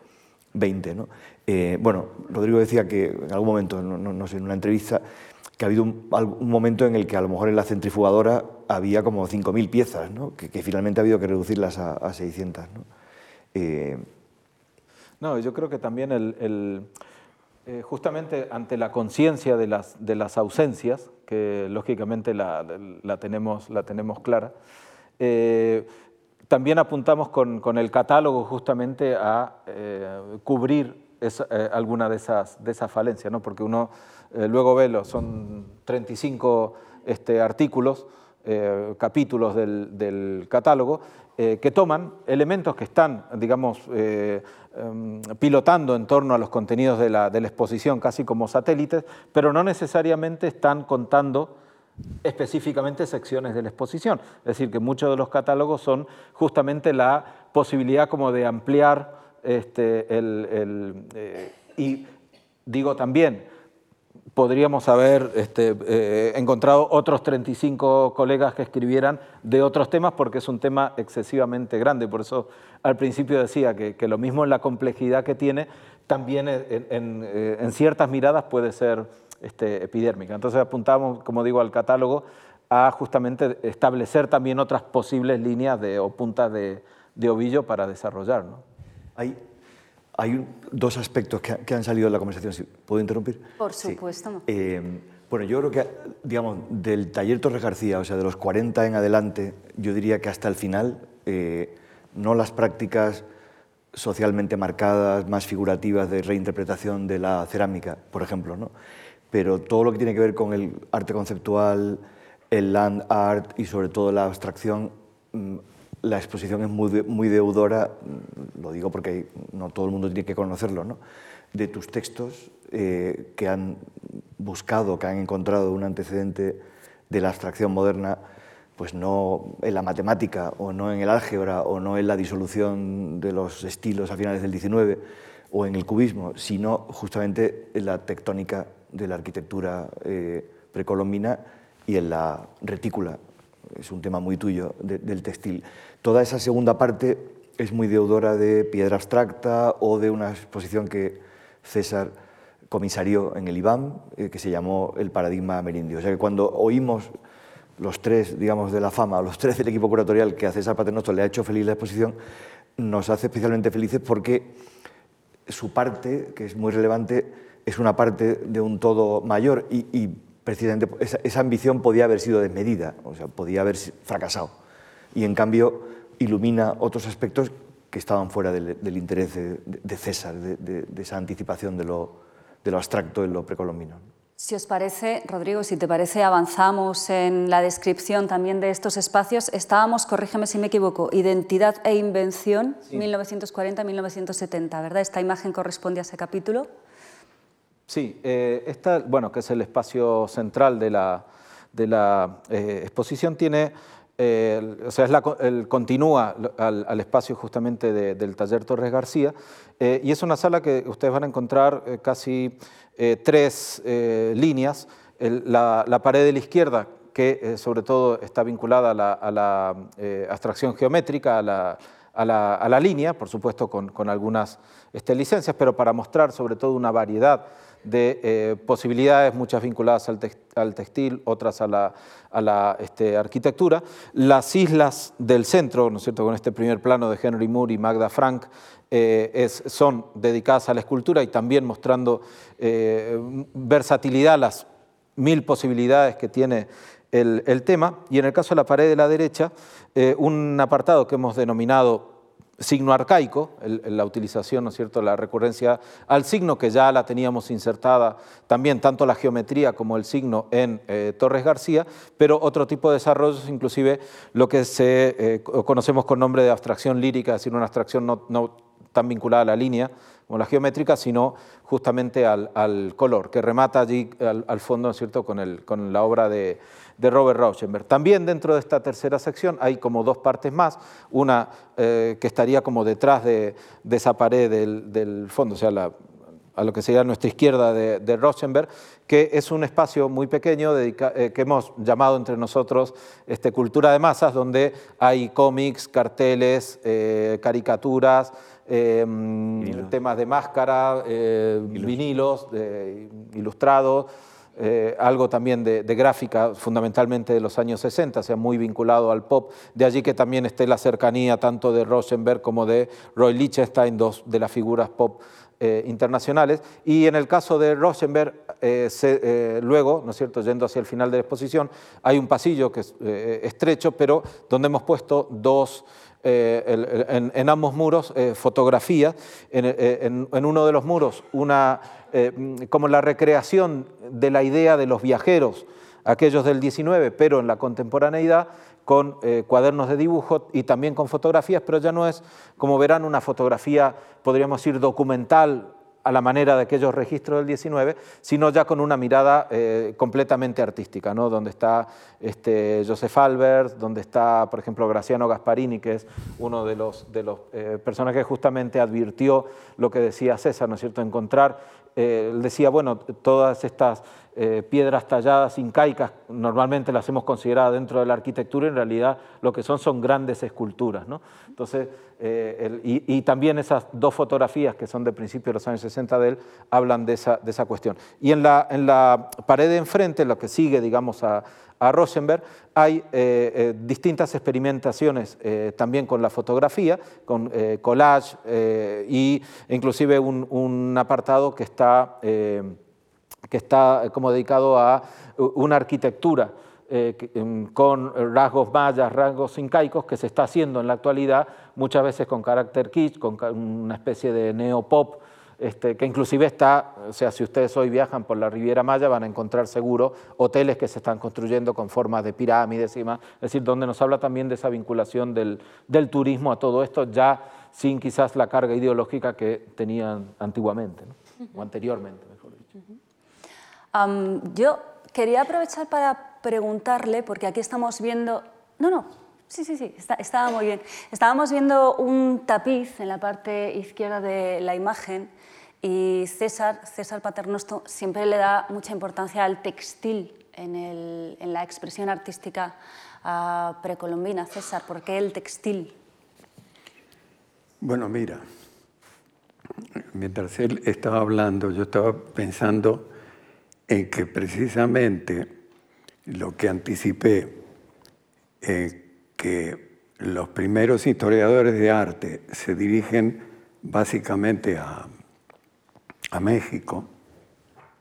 XX. ¿no? Eh, bueno, Rodrigo decía que en algún momento, no, sé, en una entrevista, que ha habido un, momento en el que a lo mejor en la centrifugadora había como 5.000 piezas, ¿no? que, finalmente ha habido que reducirlas a, a 600. ¿no? Eh, no, yo creo que también el, eh, justamente ante la conciencia de las, ausencias, que lógicamente la, tenemos, la tenemos clara, eh, también apuntamos con, el catálogo justamente a cubrir alguna de esas, falencias, ¿no? porque uno luego ve, lo, son 35 este, artículos, capítulos del catálogo, eh, que toman elementos que están, digamos, eh, em, pilotando en torno a los contenidos de la, exposición, casi como satélites, pero no necesariamente están contando específicamente secciones de la exposición. Es decir, que muchos de los catálogos son justamente la posibilidad como de ampliar este, el, eh, y digo también, podríamos haber este, eh, encontrado otros 35 colegas que escribieran de otros temas porque es un tema excesivamente grande. Por eso al principio decía que, lo mismo en la complejidad que tiene, también en, eh, ciertas miradas puede ser este, epidérmica. Entonces apuntamos, como digo, al catálogo a justamente establecer también otras posibles líneas de, o puntas de, ovillo para desarrollar. ¿no? Hay hay dos aspectos que, han salido de la conversación. ¿Puedo interrumpir? Por supuesto. Eh, bueno, yo creo que, digamos, del taller Torres García, o sea, de los 40 en adelante, yo diría que hasta el final, eh, no las prácticas socialmente marcadas, más figurativas de reinterpretación de la cerámica, por ejemplo, ¿no? pero todo lo que tiene que ver con el arte conceptual, el land art y sobre todo la abstracción, mm, la exposición es muy, deudora, mm, lo digo porque no todo el mundo tiene que conocerlo, ¿no? de tus textos eh, que han buscado, que han encontrado un antecedente de la abstracción moderna, pues no en la matemática o no en el álgebra o no en la disolución de los estilos a finales del XIX o en el cubismo, sino justamente en la tectónica de la arquitectura eh, precolombina y en la retícula es un tema muy tuyo, del textil. Toda esa segunda parte es muy deudora de piedra abstracta o de una exposición que César comisarió en el IBAM, eh, que se llamó El paradigma amerindio. O sea que cuando oímos los tres, digamos, de la fama, los tres del equipo curatorial que a César Paternoster le ha hecho feliz la exposición, nos hace especialmente felices porque su parte, que es muy relevante, es una parte de un todo mayor y, y precisamente esa, ambición podía haber sido desmedida, o sea, podía haber fracasado. Y en cambio ilumina otros aspectos que estaban fuera del, interés de, César, de, esa anticipación de lo, abstracto en lo precolombino. Si os parece, Rodrigo, si te parece, avanzamos en la descripción también de estos espacios. Estábamos, corrígeme si me equivoco, Identidad e Invención, 1940-1970, ¿verdad? Esta imagen corresponde a ese capítulo. Sí, eh, esta, bueno, que es el espacio central de la, de la eh, exposición, tiene, eh, o sea, es la, el, continúa al, espacio justamente del taller Torres García, y es una sala que ustedes van a encontrar casi tres líneas. la, pared de la izquierda, que sobre todo está vinculada a la, abstracción geométrica, a la, a la, línea, por supuesto con, con algunas este, licencias, pero para mostrar sobre todo una variedad de eh, posibilidades, muchas vinculadas al, textil, otras a la, este, arquitectura. Las islas del centro, ¿no es cierto?, con este primer plano de Henry Moore y Magda Frank, eh, son dedicadas a la escultura y también mostrando eh, versatilidad, las mil posibilidades que tiene el, tema. Y en el caso de la pared de la derecha, un apartado que hemos denominado signo arcaico, la utilización, ¿no es cierto?, la recurrencia al signo, que ya la teníamos insertada también, tanto la geometría como el signo en eh, Torres García, pero otro tipo de desarrollos, inclusive lo que se, eh, conocemos con nombre de abstracción lírica, es decir, una abstracción no, tan vinculada a la línea como la geométrica, sino justamente al, color, que remata allí al, fondo, ¿no es cierto?, con, con la obra de de Robert Rauschenberg. También dentro de esta tercera sección hay como dos partes más, una eh, que estaría como detrás de, esa pared del, fondo, o sea, a lo que sería nuestra izquierda de, de que es un espacio muy pequeño eh, que hemos llamado entre nosotros este, cultura de masas, donde hay cómics, carteles, eh, caricaturas, temas de máscara, vinilos. ilustrados eh, algo también de, gráfica, fundamentalmente de los años 60, sea, muy vinculado al pop. De allí que también esté la cercanía tanto de Rosenberg como de Roy Lichtenstein, dos de las figuras pop eh, internacionales. Y en el caso de Rosenberg, eh, luego, ¿no es cierto?, yendo hacia el final de la exposición, hay un pasillo que es estrecho, pero donde hemos puesto dos eh, en, ambos muros eh, fotografías. En, uno de los muros, una, eh, como la recreación de la idea de los viajeros, aquellos del 19, pero en la contemporaneidad, con cuadernos de dibujo y también con fotografías, pero ya no es, como verán, una fotografía, podríamos decir, documental a la manera de aquellos registros del 19, sino ya con una mirada eh, completamente artística, ¿no? donde está este, Joseph Albers, donde está, por ejemplo, Graciano Gasparini, que es uno de los, de los eh, personajes que justamente advirtió lo que decía César, ¿no es cierto?, encontrar, eh, él decía, bueno, todas estas eh, piedras talladas incaicas, normalmente las hemos considerado dentro de la arquitectura, en realidad lo que son son grandes esculturas. ¿no? Entonces, eh, y, también esas dos fotografías que son de principios de los años 60 de él, hablan de esa, de esa cuestión. Y en la, en la pared de enfrente, lo que sigue, digamos, a, a Rosenberg, hay eh, distintas experimentaciones también con la fotografía, con collage y inclusive un, apartado que está que está eh, como dedicado a una arquitectura eh, em, con rasgos mayas, rasgos incaicos, que se está haciendo en la actualidad, muchas veces con carácter kitsch, con una especie de neopop, este, que inclusive está, o sea, si ustedes hoy viajan por la Riviera Maya van a encontrar seguro hoteles que se están construyendo con formas de pirámides y demás, es decir, donde nos habla también de esa vinculación del, turismo a todo esto, ya sin quizás la carga ideológica que tenían antiguamente, o anteriormente yo quería aprovechar para preguntarle, porque aquí estamos viendo... No, no, sí, sí, sí, estaba muy bien. Estábamos viendo un tapiz en la parte izquierda de la imagen y César, César Paternosto siempre le da mucha importancia al textil en, el, en la expresión artística uh, precolombina. César, ¿por qué el textil? Bueno, mira, mientras él estaba hablando, yo estaba pensando en que precisamente lo que anticipé, eh, que los primeros historiadores de arte se dirigen básicamente a, México,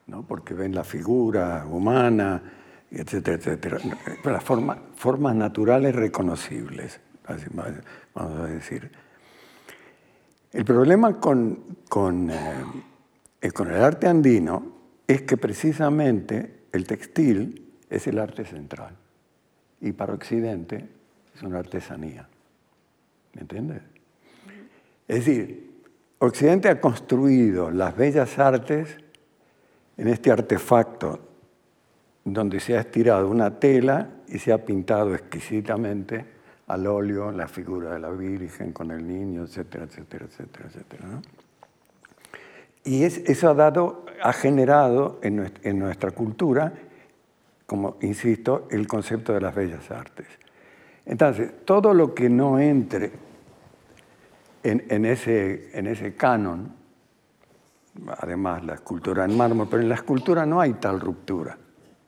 ¿no? porque ven la figura humana, etcétera, etcétera, las formas naturales reconocibles, vamos a decir. El problema con, con, eh, con el arte andino es que precisamente el textil es el arte central y para Occidente es una artesanía. ¿Me entiendes? Es decir, Occidente ha construido las bellas artes en este artefacto donde se ha estirado una tela y se ha pintado exquisitamente al óleo la figura de la Virgen con el niño, etcétera, etcétera, etcétera, etcétera. Y eso ha, dado, ha generado en nuestra, cultura, como insisto, el concepto de las bellas artes. Entonces, todo lo que no entre en, ese, canon además la escultura en mármol, pero en la escultura no hay tal ruptura.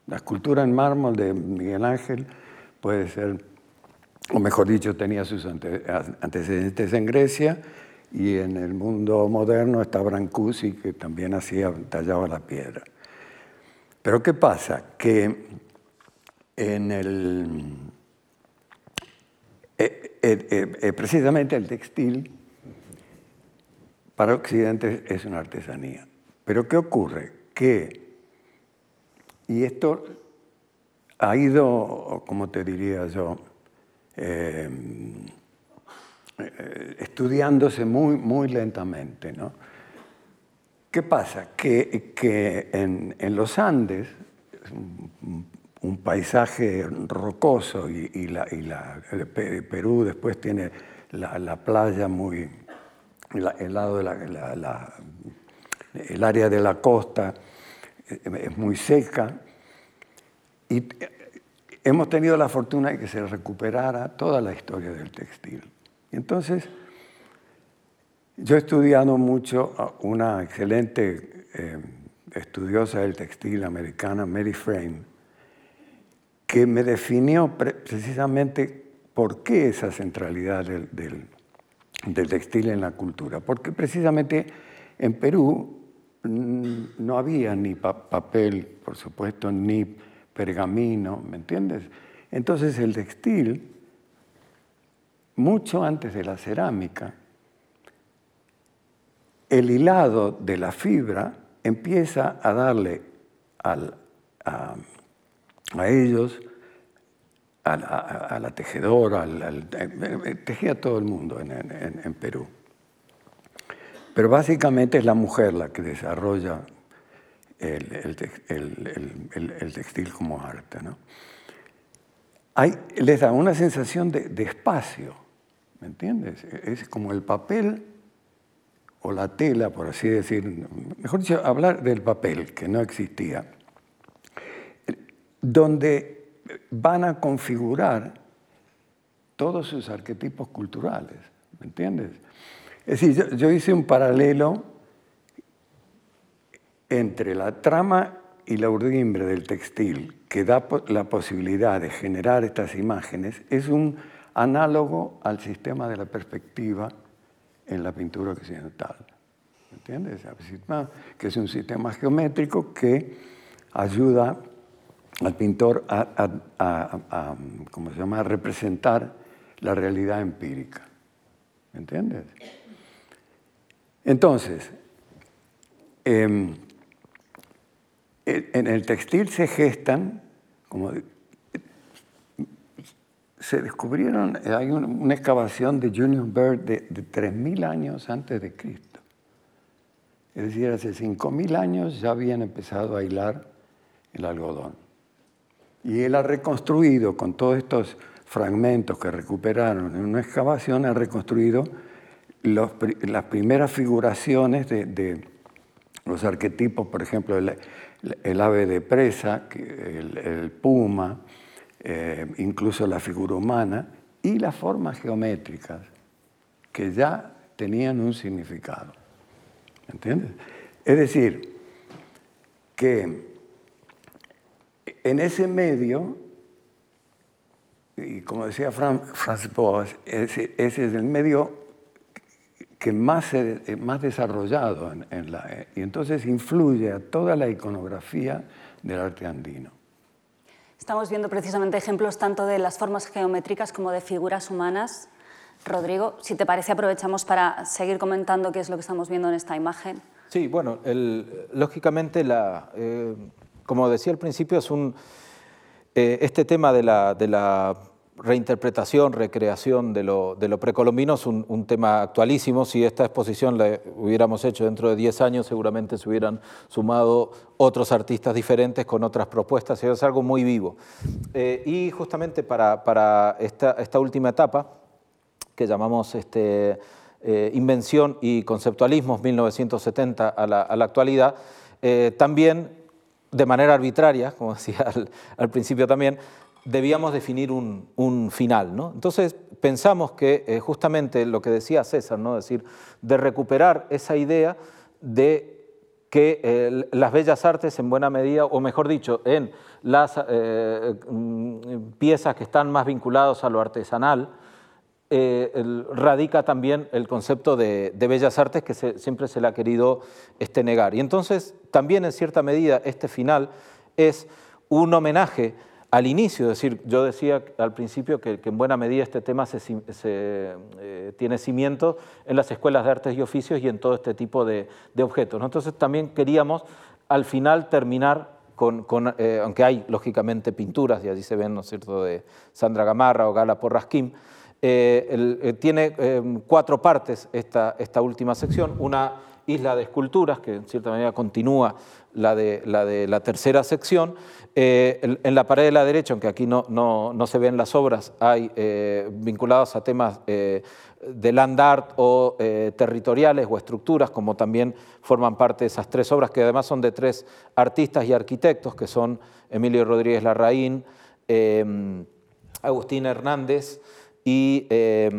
La escultura en mármol de Miguel Ángel puede ser, o mejor dicho, tenía sus antecedentes en Grecia y en el mundo moderno está Brancusi, que también hacía, tallaba la piedra. Pero ¿qué pasa? Que en el, eh, eh, eh, precisamente el textil para Occidente es una artesanía. Pero ¿qué ocurre? Que, y esto ha ido, como te diría yo, estudiándose muy, muy lentamente. ¿no? ¿Qué pasa? Que, que en, los Andes, paisaje rocoso y, y Perú después tiene la, la playa muy, el lado de la, el área de la costa es muy seca y hemos tenido la fortuna de que se recuperara toda la historia del textil. Entonces, yo he estudiado mucho a una excelente eh, estudiosa del textil americana, Mary Frame, que me definió precisamente por qué esa centralidad del, del, textil en la cultura. Porque precisamente en Perú no había ni papel, por supuesto, ni pergamino, ¿me entiendes? Entonces el textil, mucho antes de la cerámica, el hilado de la fibra empieza a darle a, ellos, a, la tejedora, eh, tejía todo el mundo en, Perú. Pero básicamente es la mujer la que desarrolla el, textil como arte. ¿no? Les da una sensación de, de espacio, ¿me entiendes? Es como el papel o la tela, por así decir, mejor dicho, hablar del papel, que no existía, donde van a configurar todos sus arquetipos culturales, ¿me entiendes? Es decir, yo, hice un paralelo entre la trama y la urdimbre del textil, que da la posibilidad de generar estas imágenes, es un análogo al sistema de la perspectiva en la pintura occidental. ¿Me entiendes? Que es un sistema geométrico que ayuda al pintor a, ¿cómo se llama? representar la realidad empírica. ¿Me entiendes? Entonces, em, en el textil se gestan como se descubrieron, hay una excavación de Junior Bird de, 3.000 años antes de Cristo. Es decir, hace 5.000 años ya habían empezado a hilar el algodón. Y él ha reconstruido con todos estos fragmentos que recuperaron en una excavación, ha reconstruido las primeras figuraciones de, los arquetipos, por ejemplo, el, ave de presa, el puma, eh, incluso la figura humana y las formas geométricas que ya tenían un significado. ¿Entiendes? Es decir, que en ese medio, y como decía Franz Boas, ese, es el medio que más, se, más desarrollado en la, y entonces influye a toda la iconografía del arte andino. Estamos viendo precisamente ejemplos tanto de las formas geométricas como de figuras humanas. Rodrigo, si te parece, aprovechamos para seguir comentando qué es lo que estamos viendo en esta imagen. Sí, bueno, lógicamente, la, eh, como decía al principio, eh, este tema de la, reinterpretación, recreación de lo, precolombino es un, tema actualísimo. Si esta exposición la hubiéramos hecho dentro de 10 años, seguramente se hubieran sumado otros artistas diferentes con otras propuestas. Es algo muy vivo. Eh, y justamente para, esta, última etapa, que llamamos este, eh, Invención y Conceptualismo 1970 a la, actualidad, también de manera arbitraria, <laughs> como decía al, principio también, debíamos definir un, final. ¿no? Entonces pensamos que eh, justamente lo que decía César, ¿no? es decir, de recuperar esa idea de que las bellas artes en buena medida, o mejor dicho, en las mm, piezas que están más vinculadas a lo artesanal, radica también el concepto de, bellas artes que siempre se le ha querido este, negar. Y entonces también en cierta medida este final es un homenaje al inicio, es decir, yo decía al principio que, en buena medida este tema se, eh, tiene cimiento en las escuelas de artes y oficios y en todo este tipo de, objetos. Entonces también queríamos al final terminar con, eh, aunque hay lógicamente pinturas, y allí se ven, ¿no es cierto?, de Sandra Gamarra o Gala Porrasquín, eh, tiene cuatro partes esta, última sección, una isla de esculturas, que en cierta manera continúa la de la, tercera sección. Eh, en, la pared de la derecha, aunque aquí no, se ven las obras, hay eh, vinculadas a temas eh, de land art o territoriales o estructuras, como también forman parte de esas tres obras, que además son de tres artistas y arquitectos, que son Emilio Rodríguez Larraín, Agustín Hernández y eh,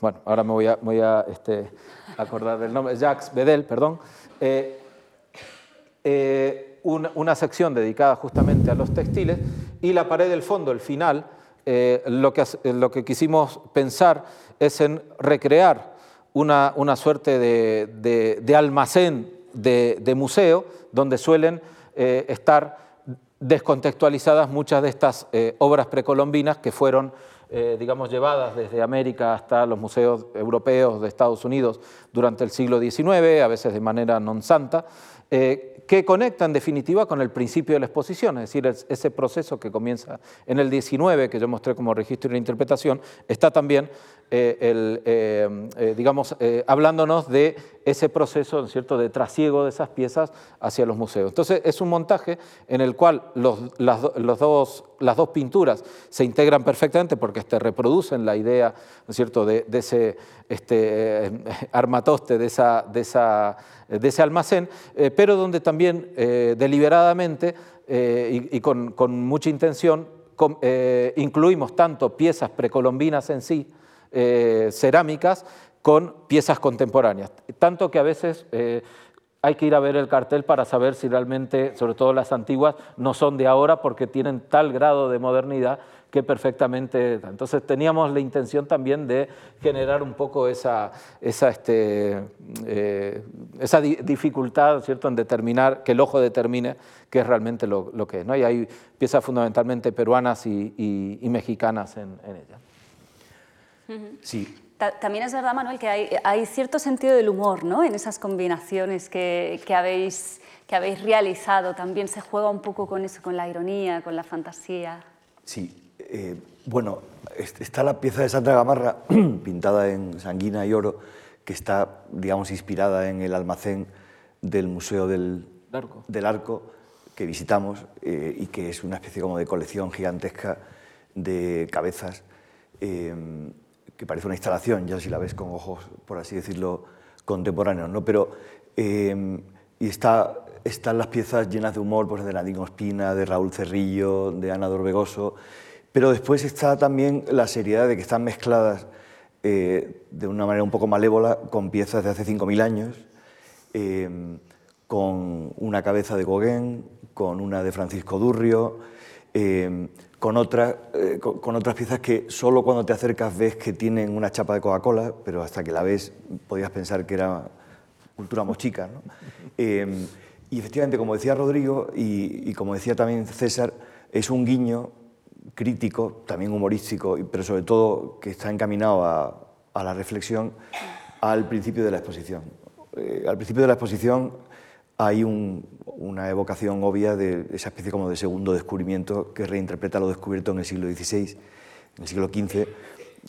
bueno, ahora me voy a, este, acordar del nombre, Jacques Bedel, perdón, eh, eh, una, sección dedicada justamente a los textiles y la pared del fondo, el final, lo, que, lo que quisimos pensar es en recrear una, una suerte de, de, almacén de, de, museo donde suelen estar descontextualizadas muchas de estas obras precolombinas que fueron eh, digamos, llevadas desde América hasta los museos europeos de Estados Unidos durante el siglo XIX, a veces de manera non santa, eh, que conecta en definitiva con el principio de la exposición, es decir, ese proceso que comienza en el 19, que yo mostré como registro y interpretación, está también, eh, eh, digamos, hablándonos de ese proceso ¿cierto? de trasiego de esas piezas hacia los museos. Entonces, es un montaje en el cual los, las, dos, las dos pinturas se integran perfectamente porque este, reproducen la idea cierto? De, ese este, armatoste, de, esa, de, esa, de ese almacén, pero donde también eh, deliberadamente eh, y, con, mucha intención eh, incluimos tanto piezas precolombinas en sí, cerámicas, con piezas contemporáneas. Tanto que a veces hay que ir a ver el cartel para saber si realmente, sobre todo las antiguas, no son de ahora porque tienen tal grado de modernidad que perfectamente... Entonces teníamos la intención también de generar un poco esa, esa, este, eh, esa dificultad ¿cierto? en determinar, que el ojo determine qué es realmente lo, lo que es. ¿no? Y hay piezas fundamentalmente peruanas y, y, mexicanas en, en ella. Sí, también es verdad, Manuel, que hay, hay, cierto sentido del humor ¿no? en esas combinaciones que, que, habéis, que habéis realizado. También se juega un poco con eso, con la ironía, con la fantasía. Sí, eh, bueno, está la pieza de Sandra Gamarra <clears throat> pintada en sanguina y oro, que está, digamos, inspirada en el almacén del Museo del Arco, del Arco que visitamos eh, y que es una especie como de colección gigantesca de cabezas, eh, que parece una instalación, ya si la ves con ojos, por así decirlo, contemporáneos. ¿no? Pero, y está, están las piezas llenas de humor pues, de Nadine Ospina, de Raúl Cerrillo, de Ana Dorbegoso, pero después está también la seriedad de que están mezcladas eh, de una manera un poco malévola con piezas de hace 5.000 años, eh, con una cabeza de Gauguin, con una de Francisco Durrio, eh, con, con, otras piezas que solo cuando te acercas ves que tienen una chapa de Coca-Cola, pero hasta que la ves podías pensar que era cultura mochica. <laughs> y efectivamente, como decía Rodrigo y, y como decía también César, es un guiño crítico, también humorístico, pero sobre todo que está encaminado a, la reflexión al principio de la exposición. Eh, al principio de la exposición hay una evocación obvia de esa especie como de segundo descubrimiento que reinterpreta lo descubierto en el siglo XVI, en el siglo XV,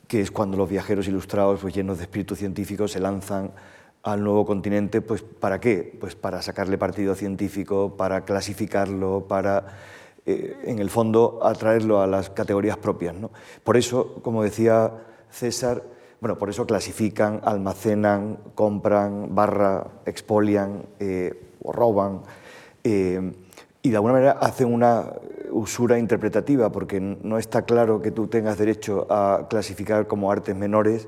que es cuando los viajeros ilustrados, pues llenos de espíritu científico, se lanzan al nuevo continente, pues ¿para qué? Pues para sacarle partido científico, para clasificarlo, para eh, en el fondo, atraerlo a las categorías propias. ¿no? Por eso, como decía César, bueno, por eso clasifican, almacenan, compran, barra, expolian eh, o roban. Eh, y de alguna manera hacen una usura interpretativa, porque no está claro que tú tengas derecho a clasificar como artes menores,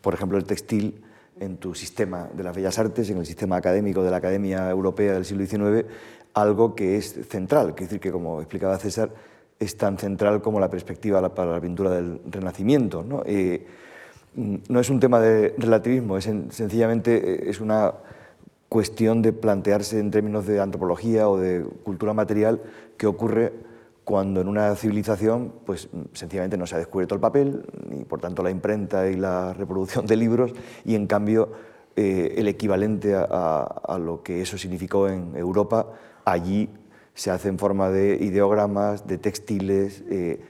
por ejemplo, el textil, en tu sistema de las bellas artes, en el sistema académico de la Academia Europea del siglo XIX, algo que es central, que decir que, como explicaba César, es tan central como la perspectiva para la pintura del Renacimiento. ¿no? Eh, no es un tema de relativismo, es sencillamente eh, es una cuestión de plantearse en términos de antropología o de cultura material qué ocurre cuando en una civilización pues sencillamente no se ha descubierto el papel y por tanto la imprenta y la reproducción de libros y en cambio eh, el equivalente a, lo que eso significó en Europa allí se hace en forma de ideogramas, de textiles, eh,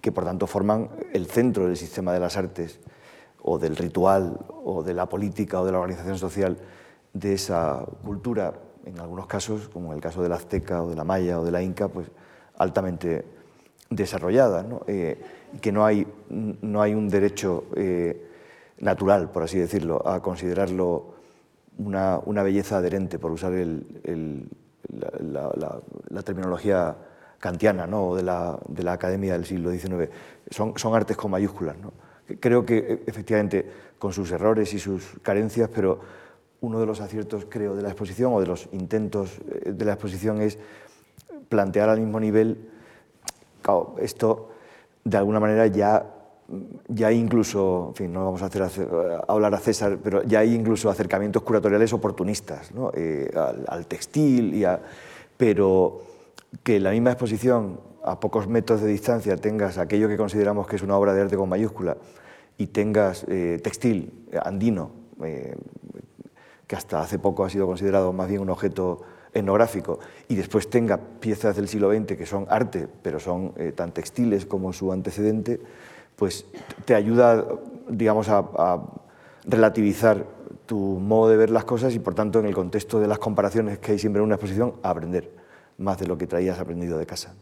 que por tanto forman el centro del sistema de las artes o del ritual o de la política o de la organización social de esa cultura, en algunos casos, como en el caso del azteca o de la maya o de la inca, pues altamente desarrollada, ¿no? Eh, que no hay, no hay un derecho eh, natural, por así decirlo, a considerarlo una, belleza adherente, por usar el, la, terminología kantiana ¿no? o de la, de la academia del siglo XIX. Son, son artes con mayúsculas. ¿no? Creo que e, efectivamente con sus errores y sus carencias, pero uno de los aciertos, creo, de la exposición o de los intentos eh, de la exposición es plantear al mismo nivel, esto de alguna manera ya, ya hay incluso, en fin, no vamos a hacer, hablar a César, pero ya hay incluso acercamientos curatoriales oportunistas. Eh, al, textil, y a, pero que la misma exposición a pocos metros de distancia tengas aquello que consideramos que es una obra de arte con mayúscula y tengas eh, textil andino, eh, que hasta hace poco ha sido considerado más bien un objeto etnográfico, y después tenga piezas del siglo XX que son arte, pero son eh, tan textiles como su antecedente, pues te ayuda, digamos, a, a relativizar tu modo de ver las cosas y, por tanto, en el contexto de las comparaciones que hay siempre en una exposición, a aprender más de lo que traías aprendido de casa.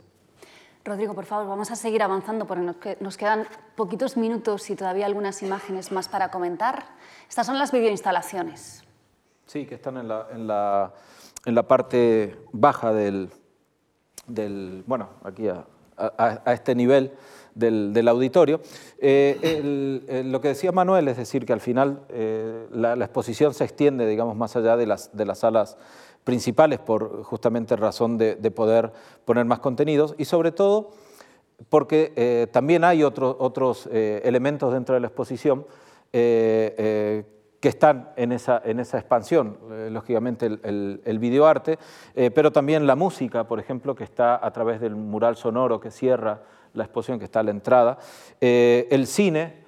Rodrigo, por favor, vamos a seguir avanzando porque nos quedan poquitos minutos y todavía algunas imágenes más para comentar. Estas son las videoinstalaciones. Sí, que están en la, en la, en la parte baja del, del bueno, aquí a, a, este nivel del, del auditorio. Eh, lo que decía Manuel es decir, que al final eh, la, la, exposición se extiende, digamos, más allá de las, de las salas principales por justamente razón de, poder poner más contenidos y sobre todo porque eh, también hay otros eh, elementos dentro de la exposición eh, que están en esa, en esa expansión, lógicamente el, el, videoarte, pero también la música, por ejemplo, que está a través del mural sonoro que cierra la exposición, que está a la entrada, el cine,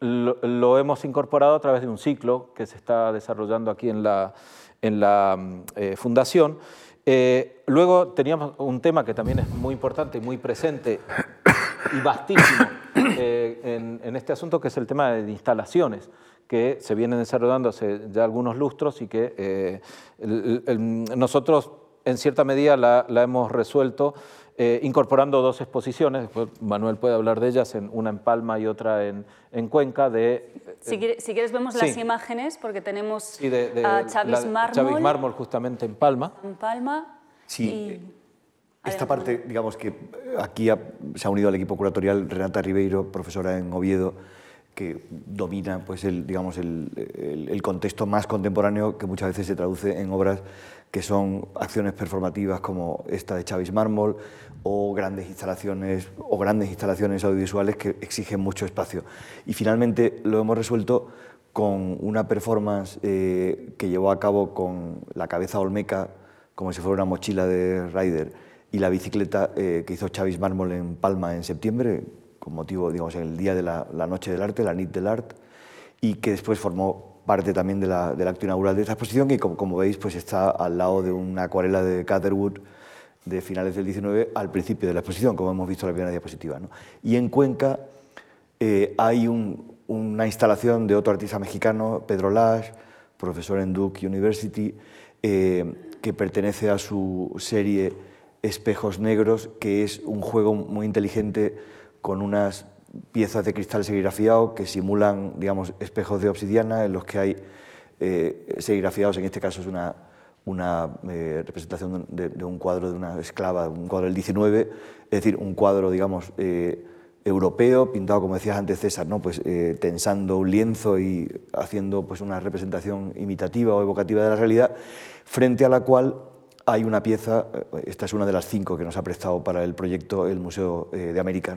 lo, hemos incorporado a través de un ciclo que se está desarrollando aquí en la, en la mm, eh, fundación. Eh, luego teníamos un tema que también es muy importante y muy presente y vastísimo eh, en, este asunto, que es el tema de instalaciones que se vienen desarrollando hace ya algunos lustros y que nosotros en cierta medida la, la hemos resuelto eh, incorporando dos exposiciones, después Manuel puede hablar de ellas, en, una en Palma y otra en, en Cuenca. De, si, quieres, vemos las imágenes, porque tenemos a Chavis Mármol. Chavis Mármol justamente en Palma. En Palma. Sí. Esta parte, digamos que aquí se ha unido al equipo curatorial Renata Ribeiro, profesora en Oviedo, que domina pues, el, digamos, el, el, contexto más contemporáneo que muchas veces se traduce en obras que son acciones performativas como esta de Chavis Mármol o grandes instalaciones o grandes instalaciones audiovisuales que exigen mucho espacio. Y finalmente lo hemos resuelto con una performance eh, que llevó a cabo con la cabeza olmeca, como si fuera una mochila de Ryder, y la bicicleta eh, que hizo Chavis Mármol en Palma en septiembre, con motivo, digamos, en el día de la, la Noche del Arte, la NIT del Art, y que después formó parte también de la, del acto inaugural de esta exposición, y como, como, veis, pues está al lado de una acuarela de Catherwood, de finales del 19 al principio de la exposición, como hemos visto en la primera diapositiva. ¿no? Y en Cuenca eh, hay una instalación de otro artista mexicano, Pedro Lash, profesor en Duke University, eh, que pertenece a su serie Espejos Negros, que es un juego muy inteligente con unas piezas de cristal serigrafiado que simulan, digamos, espejos de obsidiana en los que hay eh, en este caso es una una eh, representación de, un cuadro de una esclava, un cuadro del 19, es decir, un cuadro, digamos, eh, europeo, pintado, como decías antes César, ¿no? pues, eh, tensando un lienzo y haciendo pues, una representación imitativa o evocativa de la realidad, frente a la cual hay una pieza, eh, esta es una de las cinco que nos ha prestado para el proyecto el Museo eh, de América,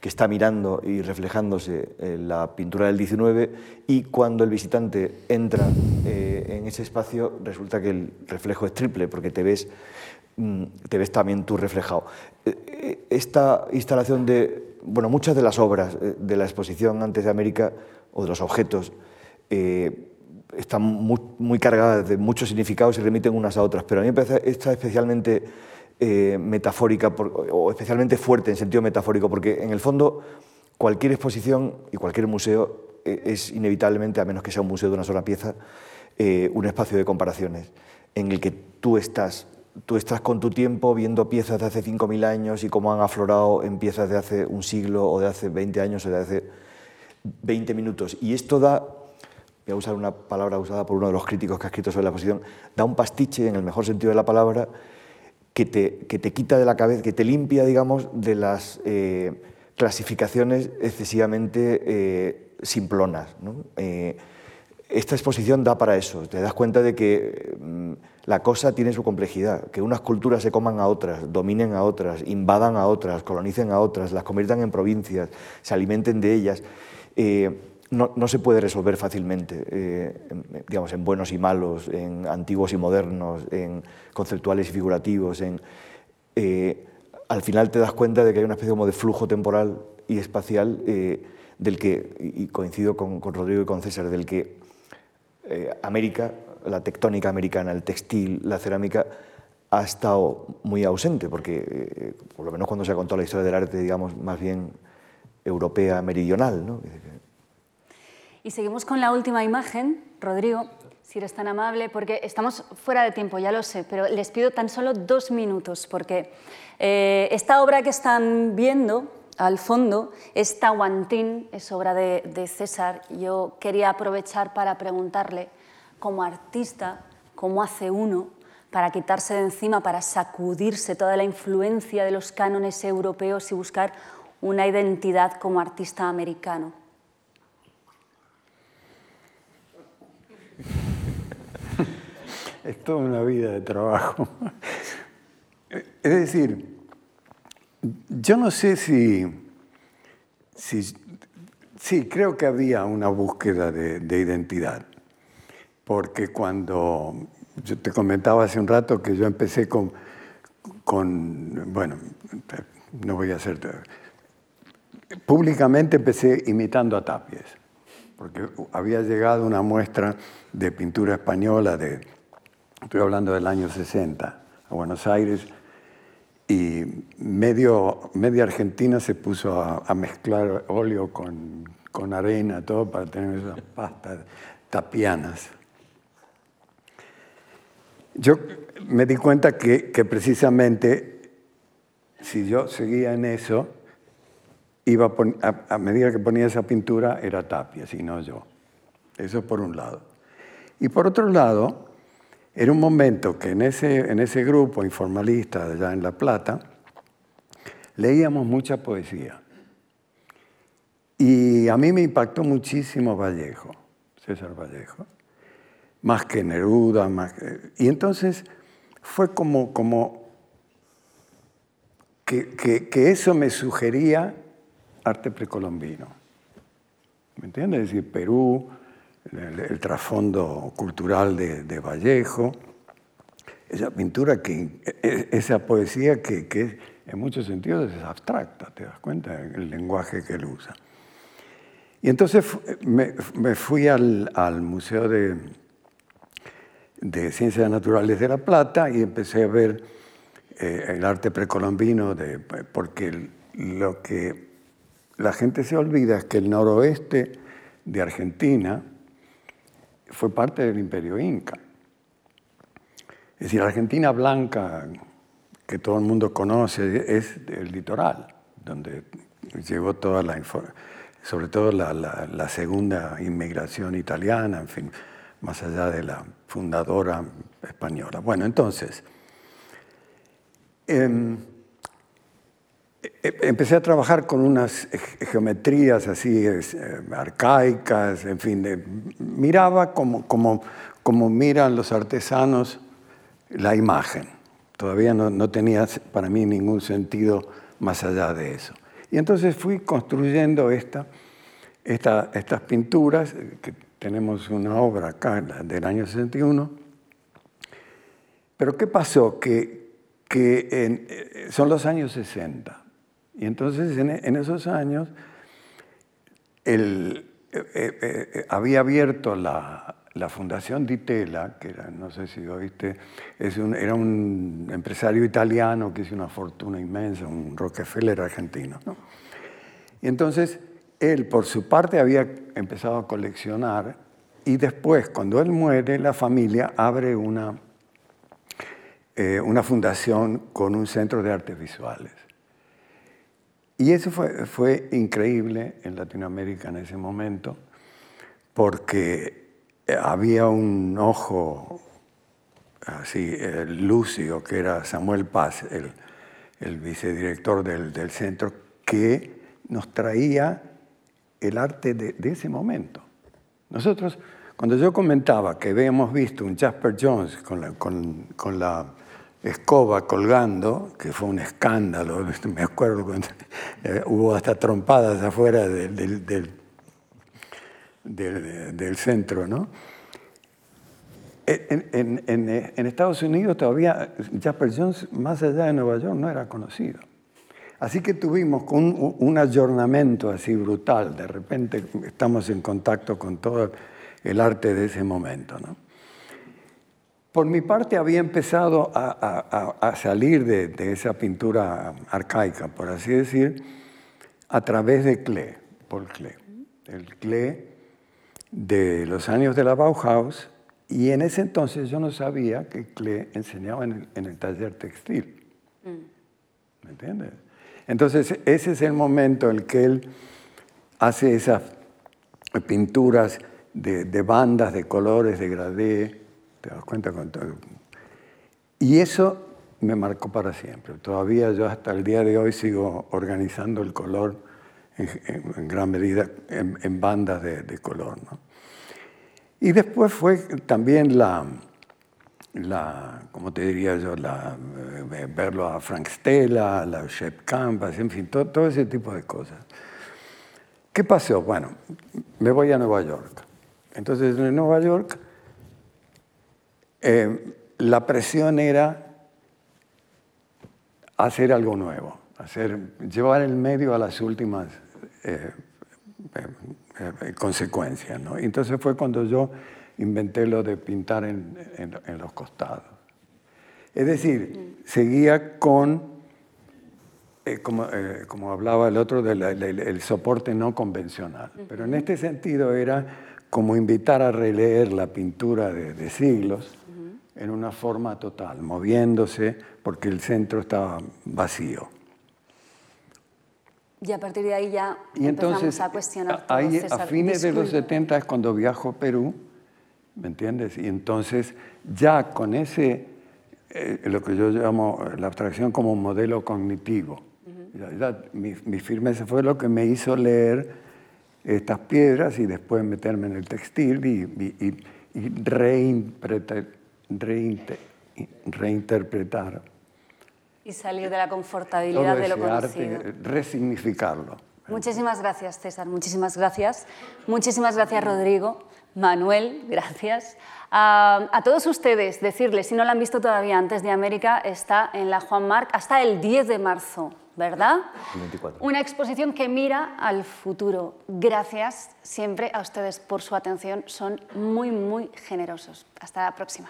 que está mirando y reflejándose la pintura del 19 y cuando el visitante entra en ese espacio resulta que el reflejo es triple porque te ves, mm, te ves también tú reflejado. Esta instalación de bueno, muchas de las obras eh, de la exposición antes de América o de los objetos eh, están muy, cargadas de muchos significados y remiten unas a otras, pero a mí me parece esta especialmente eh, metafórica o especialmente fuerte en sentido metafórico, porque en el fondo cualquier exposición y cualquier museo es inevitablemente, a menos que sea un museo de una sola pieza, un espacio de comparaciones en el que tú estás tú estás con tu tiempo viendo piezas de hace 5.000 años y cómo han aflorado en piezas de hace un siglo o de hace 20 años o de hace 20 minutos. Y esto da, voy a usar una palabra usada por uno de los críticos que ha escrito sobre la posición, da un pastiche, en el mejor sentido de la palabra, que te, que te quita de la cabeza, que te limpia, digamos, de las eh, clasificaciones excesivamente eh, simplonas. Eh, esta exposición da para eso, te das cuenta de que mm, la cosa tiene su complejidad, que unas culturas se coman a otras, dominen a otras, invadan a otras, colonicen a otras, las conviertan en provincias, se alimenten de ellas. Eh, no, se puede resolver fácilmente, eh, en, digamos, en buenos y malos, en antiguos y modernos, en conceptuales y figurativos. En, eh, al final te das cuenta de que hay una especie como de flujo temporal y espacial del que, y coincido con, con Rodrigo y con César, del que eh, América, la tectónica americana, el textil, la cerámica, ha estado muy ausente, porque eh, por lo menos cuando se ha contado la historia del arte, digamos, más bien europea, meridional. ¿no? Y seguimos con la última imagen, Rodrigo, si eres tan amable, porque estamos fuera de tiempo, ya lo sé, pero les pido tan solo dos minutos, porque eh, esta obra que están viendo al fondo es Tahuantín, es obra de, César. Yo quería aprovechar para preguntarle, como artista, cómo hace uno para quitarse de encima, para sacudirse toda la influencia de los cánones europeos y buscar una identidad como artista americano. Es toda una vida de trabajo. <laughs> Es decir, yo no sé si, Sí, creo que había una búsqueda de, identidad, porque cuando yo te comentaba hace un rato que yo empecé con, con bueno, no voy a hacer... Públicamente empecé imitando a Tapies, porque había llegado una muestra de pintura española, de, estoy hablando del año 60, a Buenos Aires, y medio, media Argentina se puso a, mezclar óleo con, con, arena, todo para tener esas pastas tapianas. Yo me di cuenta que, que precisamente si yo seguía en eso, iba a, a, medida que ponía esa pintura era tapia, si no yo. Eso por un lado. Y por otro lado, era un momento que en ese, en ese grupo informalista allá en La Plata leíamos mucha poesía. Y a mí me impactó muchísimo Vallejo, César Vallejo, más que Neruda, más Y entonces fue como, como que, que, eso me sugería arte precolombino. ¿Me entiendes? Es decir, Perú, el, trasfondo cultural de, Vallejo, esa pintura, que, e, esa poesía que, en muchos sentidos es abstracta, te das cuenta, el lenguaje que él usa. Y entonces me, fui al, Museo de, de, Ciencias Naturales de La Plata y empecé a ver eh, el arte precolombino, de, porque lo que la gente se olvida es que el noroeste de Argentina fue parte del imperio inca. Es decir, la Argentina blanca, que todo el mundo conoce, es el litoral, donde llegó toda la sobre todo la, segunda inmigración italiana, en fin, más allá de la fundadora española. Bueno, entonces, em, empecé a trabajar con unas geometrías así eh, arcaicas, en fin, miraba como, como, como miran los artesanos la imagen. Todavía no, no, tenía para mí ningún sentido más allá de eso. Y entonces fui construyendo esta, esta, estas pinturas, que tenemos una obra acá del año 61. Pero ¿qué pasó? Que, que eh, son los años 60. Y entonces en, esos años eh, eh, eh, había abierto la, Fundación Ditela, que era, no sé si oíste, es era un empresario italiano que hizo una fortuna inmensa, un Rockefeller argentino. Y entonces él, por su parte, había empezado a coleccionar y después, cuando él muere, la familia abre una, una fundación con un centro de artes visuales. Y eso fue, fue increíble en Latinoamérica en ese momento, porque había un ojo así, lúcido, que era Samuel Paz, el, el vicedirector del, del, centro, que nos traía el arte de, de, ese momento. Nosotros, cuando yo comentaba que habíamos visto un Jasper Jones con la, con, con la escoba colgando, que fue un escándalo, <laughs> me acuerdo eh, hubo hasta trompadas afuera del, del, centro, ¿no? En, Estados Unidos todavía Jasper Jones, más allá de Nueva York, no era conocido. Así que tuvimos un, un ayornamiento así brutal, de repente estamos en contacto con todo el arte de ese momento, ¿no? Por mi parte había empezado a, salir de, esa pintura arcaica, por así decir, a través de Klee, por Klee. El Klee de los años de la Bauhaus, y en ese entonces yo no sabía que Klee enseñaba en el, taller textil. Mm. ¿Me entiendes? Entonces ese es el momento en que él hace esas pinturas de, de bandas, de colores, de gradé, ¿Te das cuenta? Con todo? Y eso me marcó para siempre. Todavía yo hasta el día de hoy sigo organizando el color en, gran medida en, bandas de, color. ¿no? Y después fue también la, la ¿cómo te diría yo? La, eh, verlo a Frank Stella, la Shep Canvas, en fin, todo ese tipo de cosas. ¿Qué pasó? Bueno, me voy a Nueva York. Entonces en Nueva York eh, la presión era hacer algo nuevo, hacer, llevar el medio a las últimas eh, eh, consecuencias. ¿no? Entonces fue cuando yo inventé lo de pintar en, los costados. Es decir, seguía con, como, como, hablaba el otro, del soporte no convencional. Pero en este sentido era como invitar a releer la pintura de siglos en una forma total, moviéndose porque el centro estaba vacío. Y a partir de ahí ya y empezamos entonces, a cuestionar todo ahí, A fines de los 70 es cuando viajo a Perú, ¿me entiendes? Y entonces ya con ese, eh, lo que yo llamo la abstracción como modelo cognitivo, mi, firmeza fue lo que me hizo leer estas piedras y después meterme en el textil y, y, y reinterpretar reinterpretar. Y salir de la confortabilidad de lo conocido. Arte, resignificarlo. Muchísimas gracias, César. Muchísimas gracias. Muchísimas gracias, Rodrigo. Manuel, gracias. a todos ustedes, decirles, si no lo han visto todavía antes de América, está en la Juan Marc hasta el 10 de marzo. ¿Verdad? Una exposición que mira al futuro. Gracias siempre a ustedes por su atención, son muy, muy generosos. Hasta la próxima.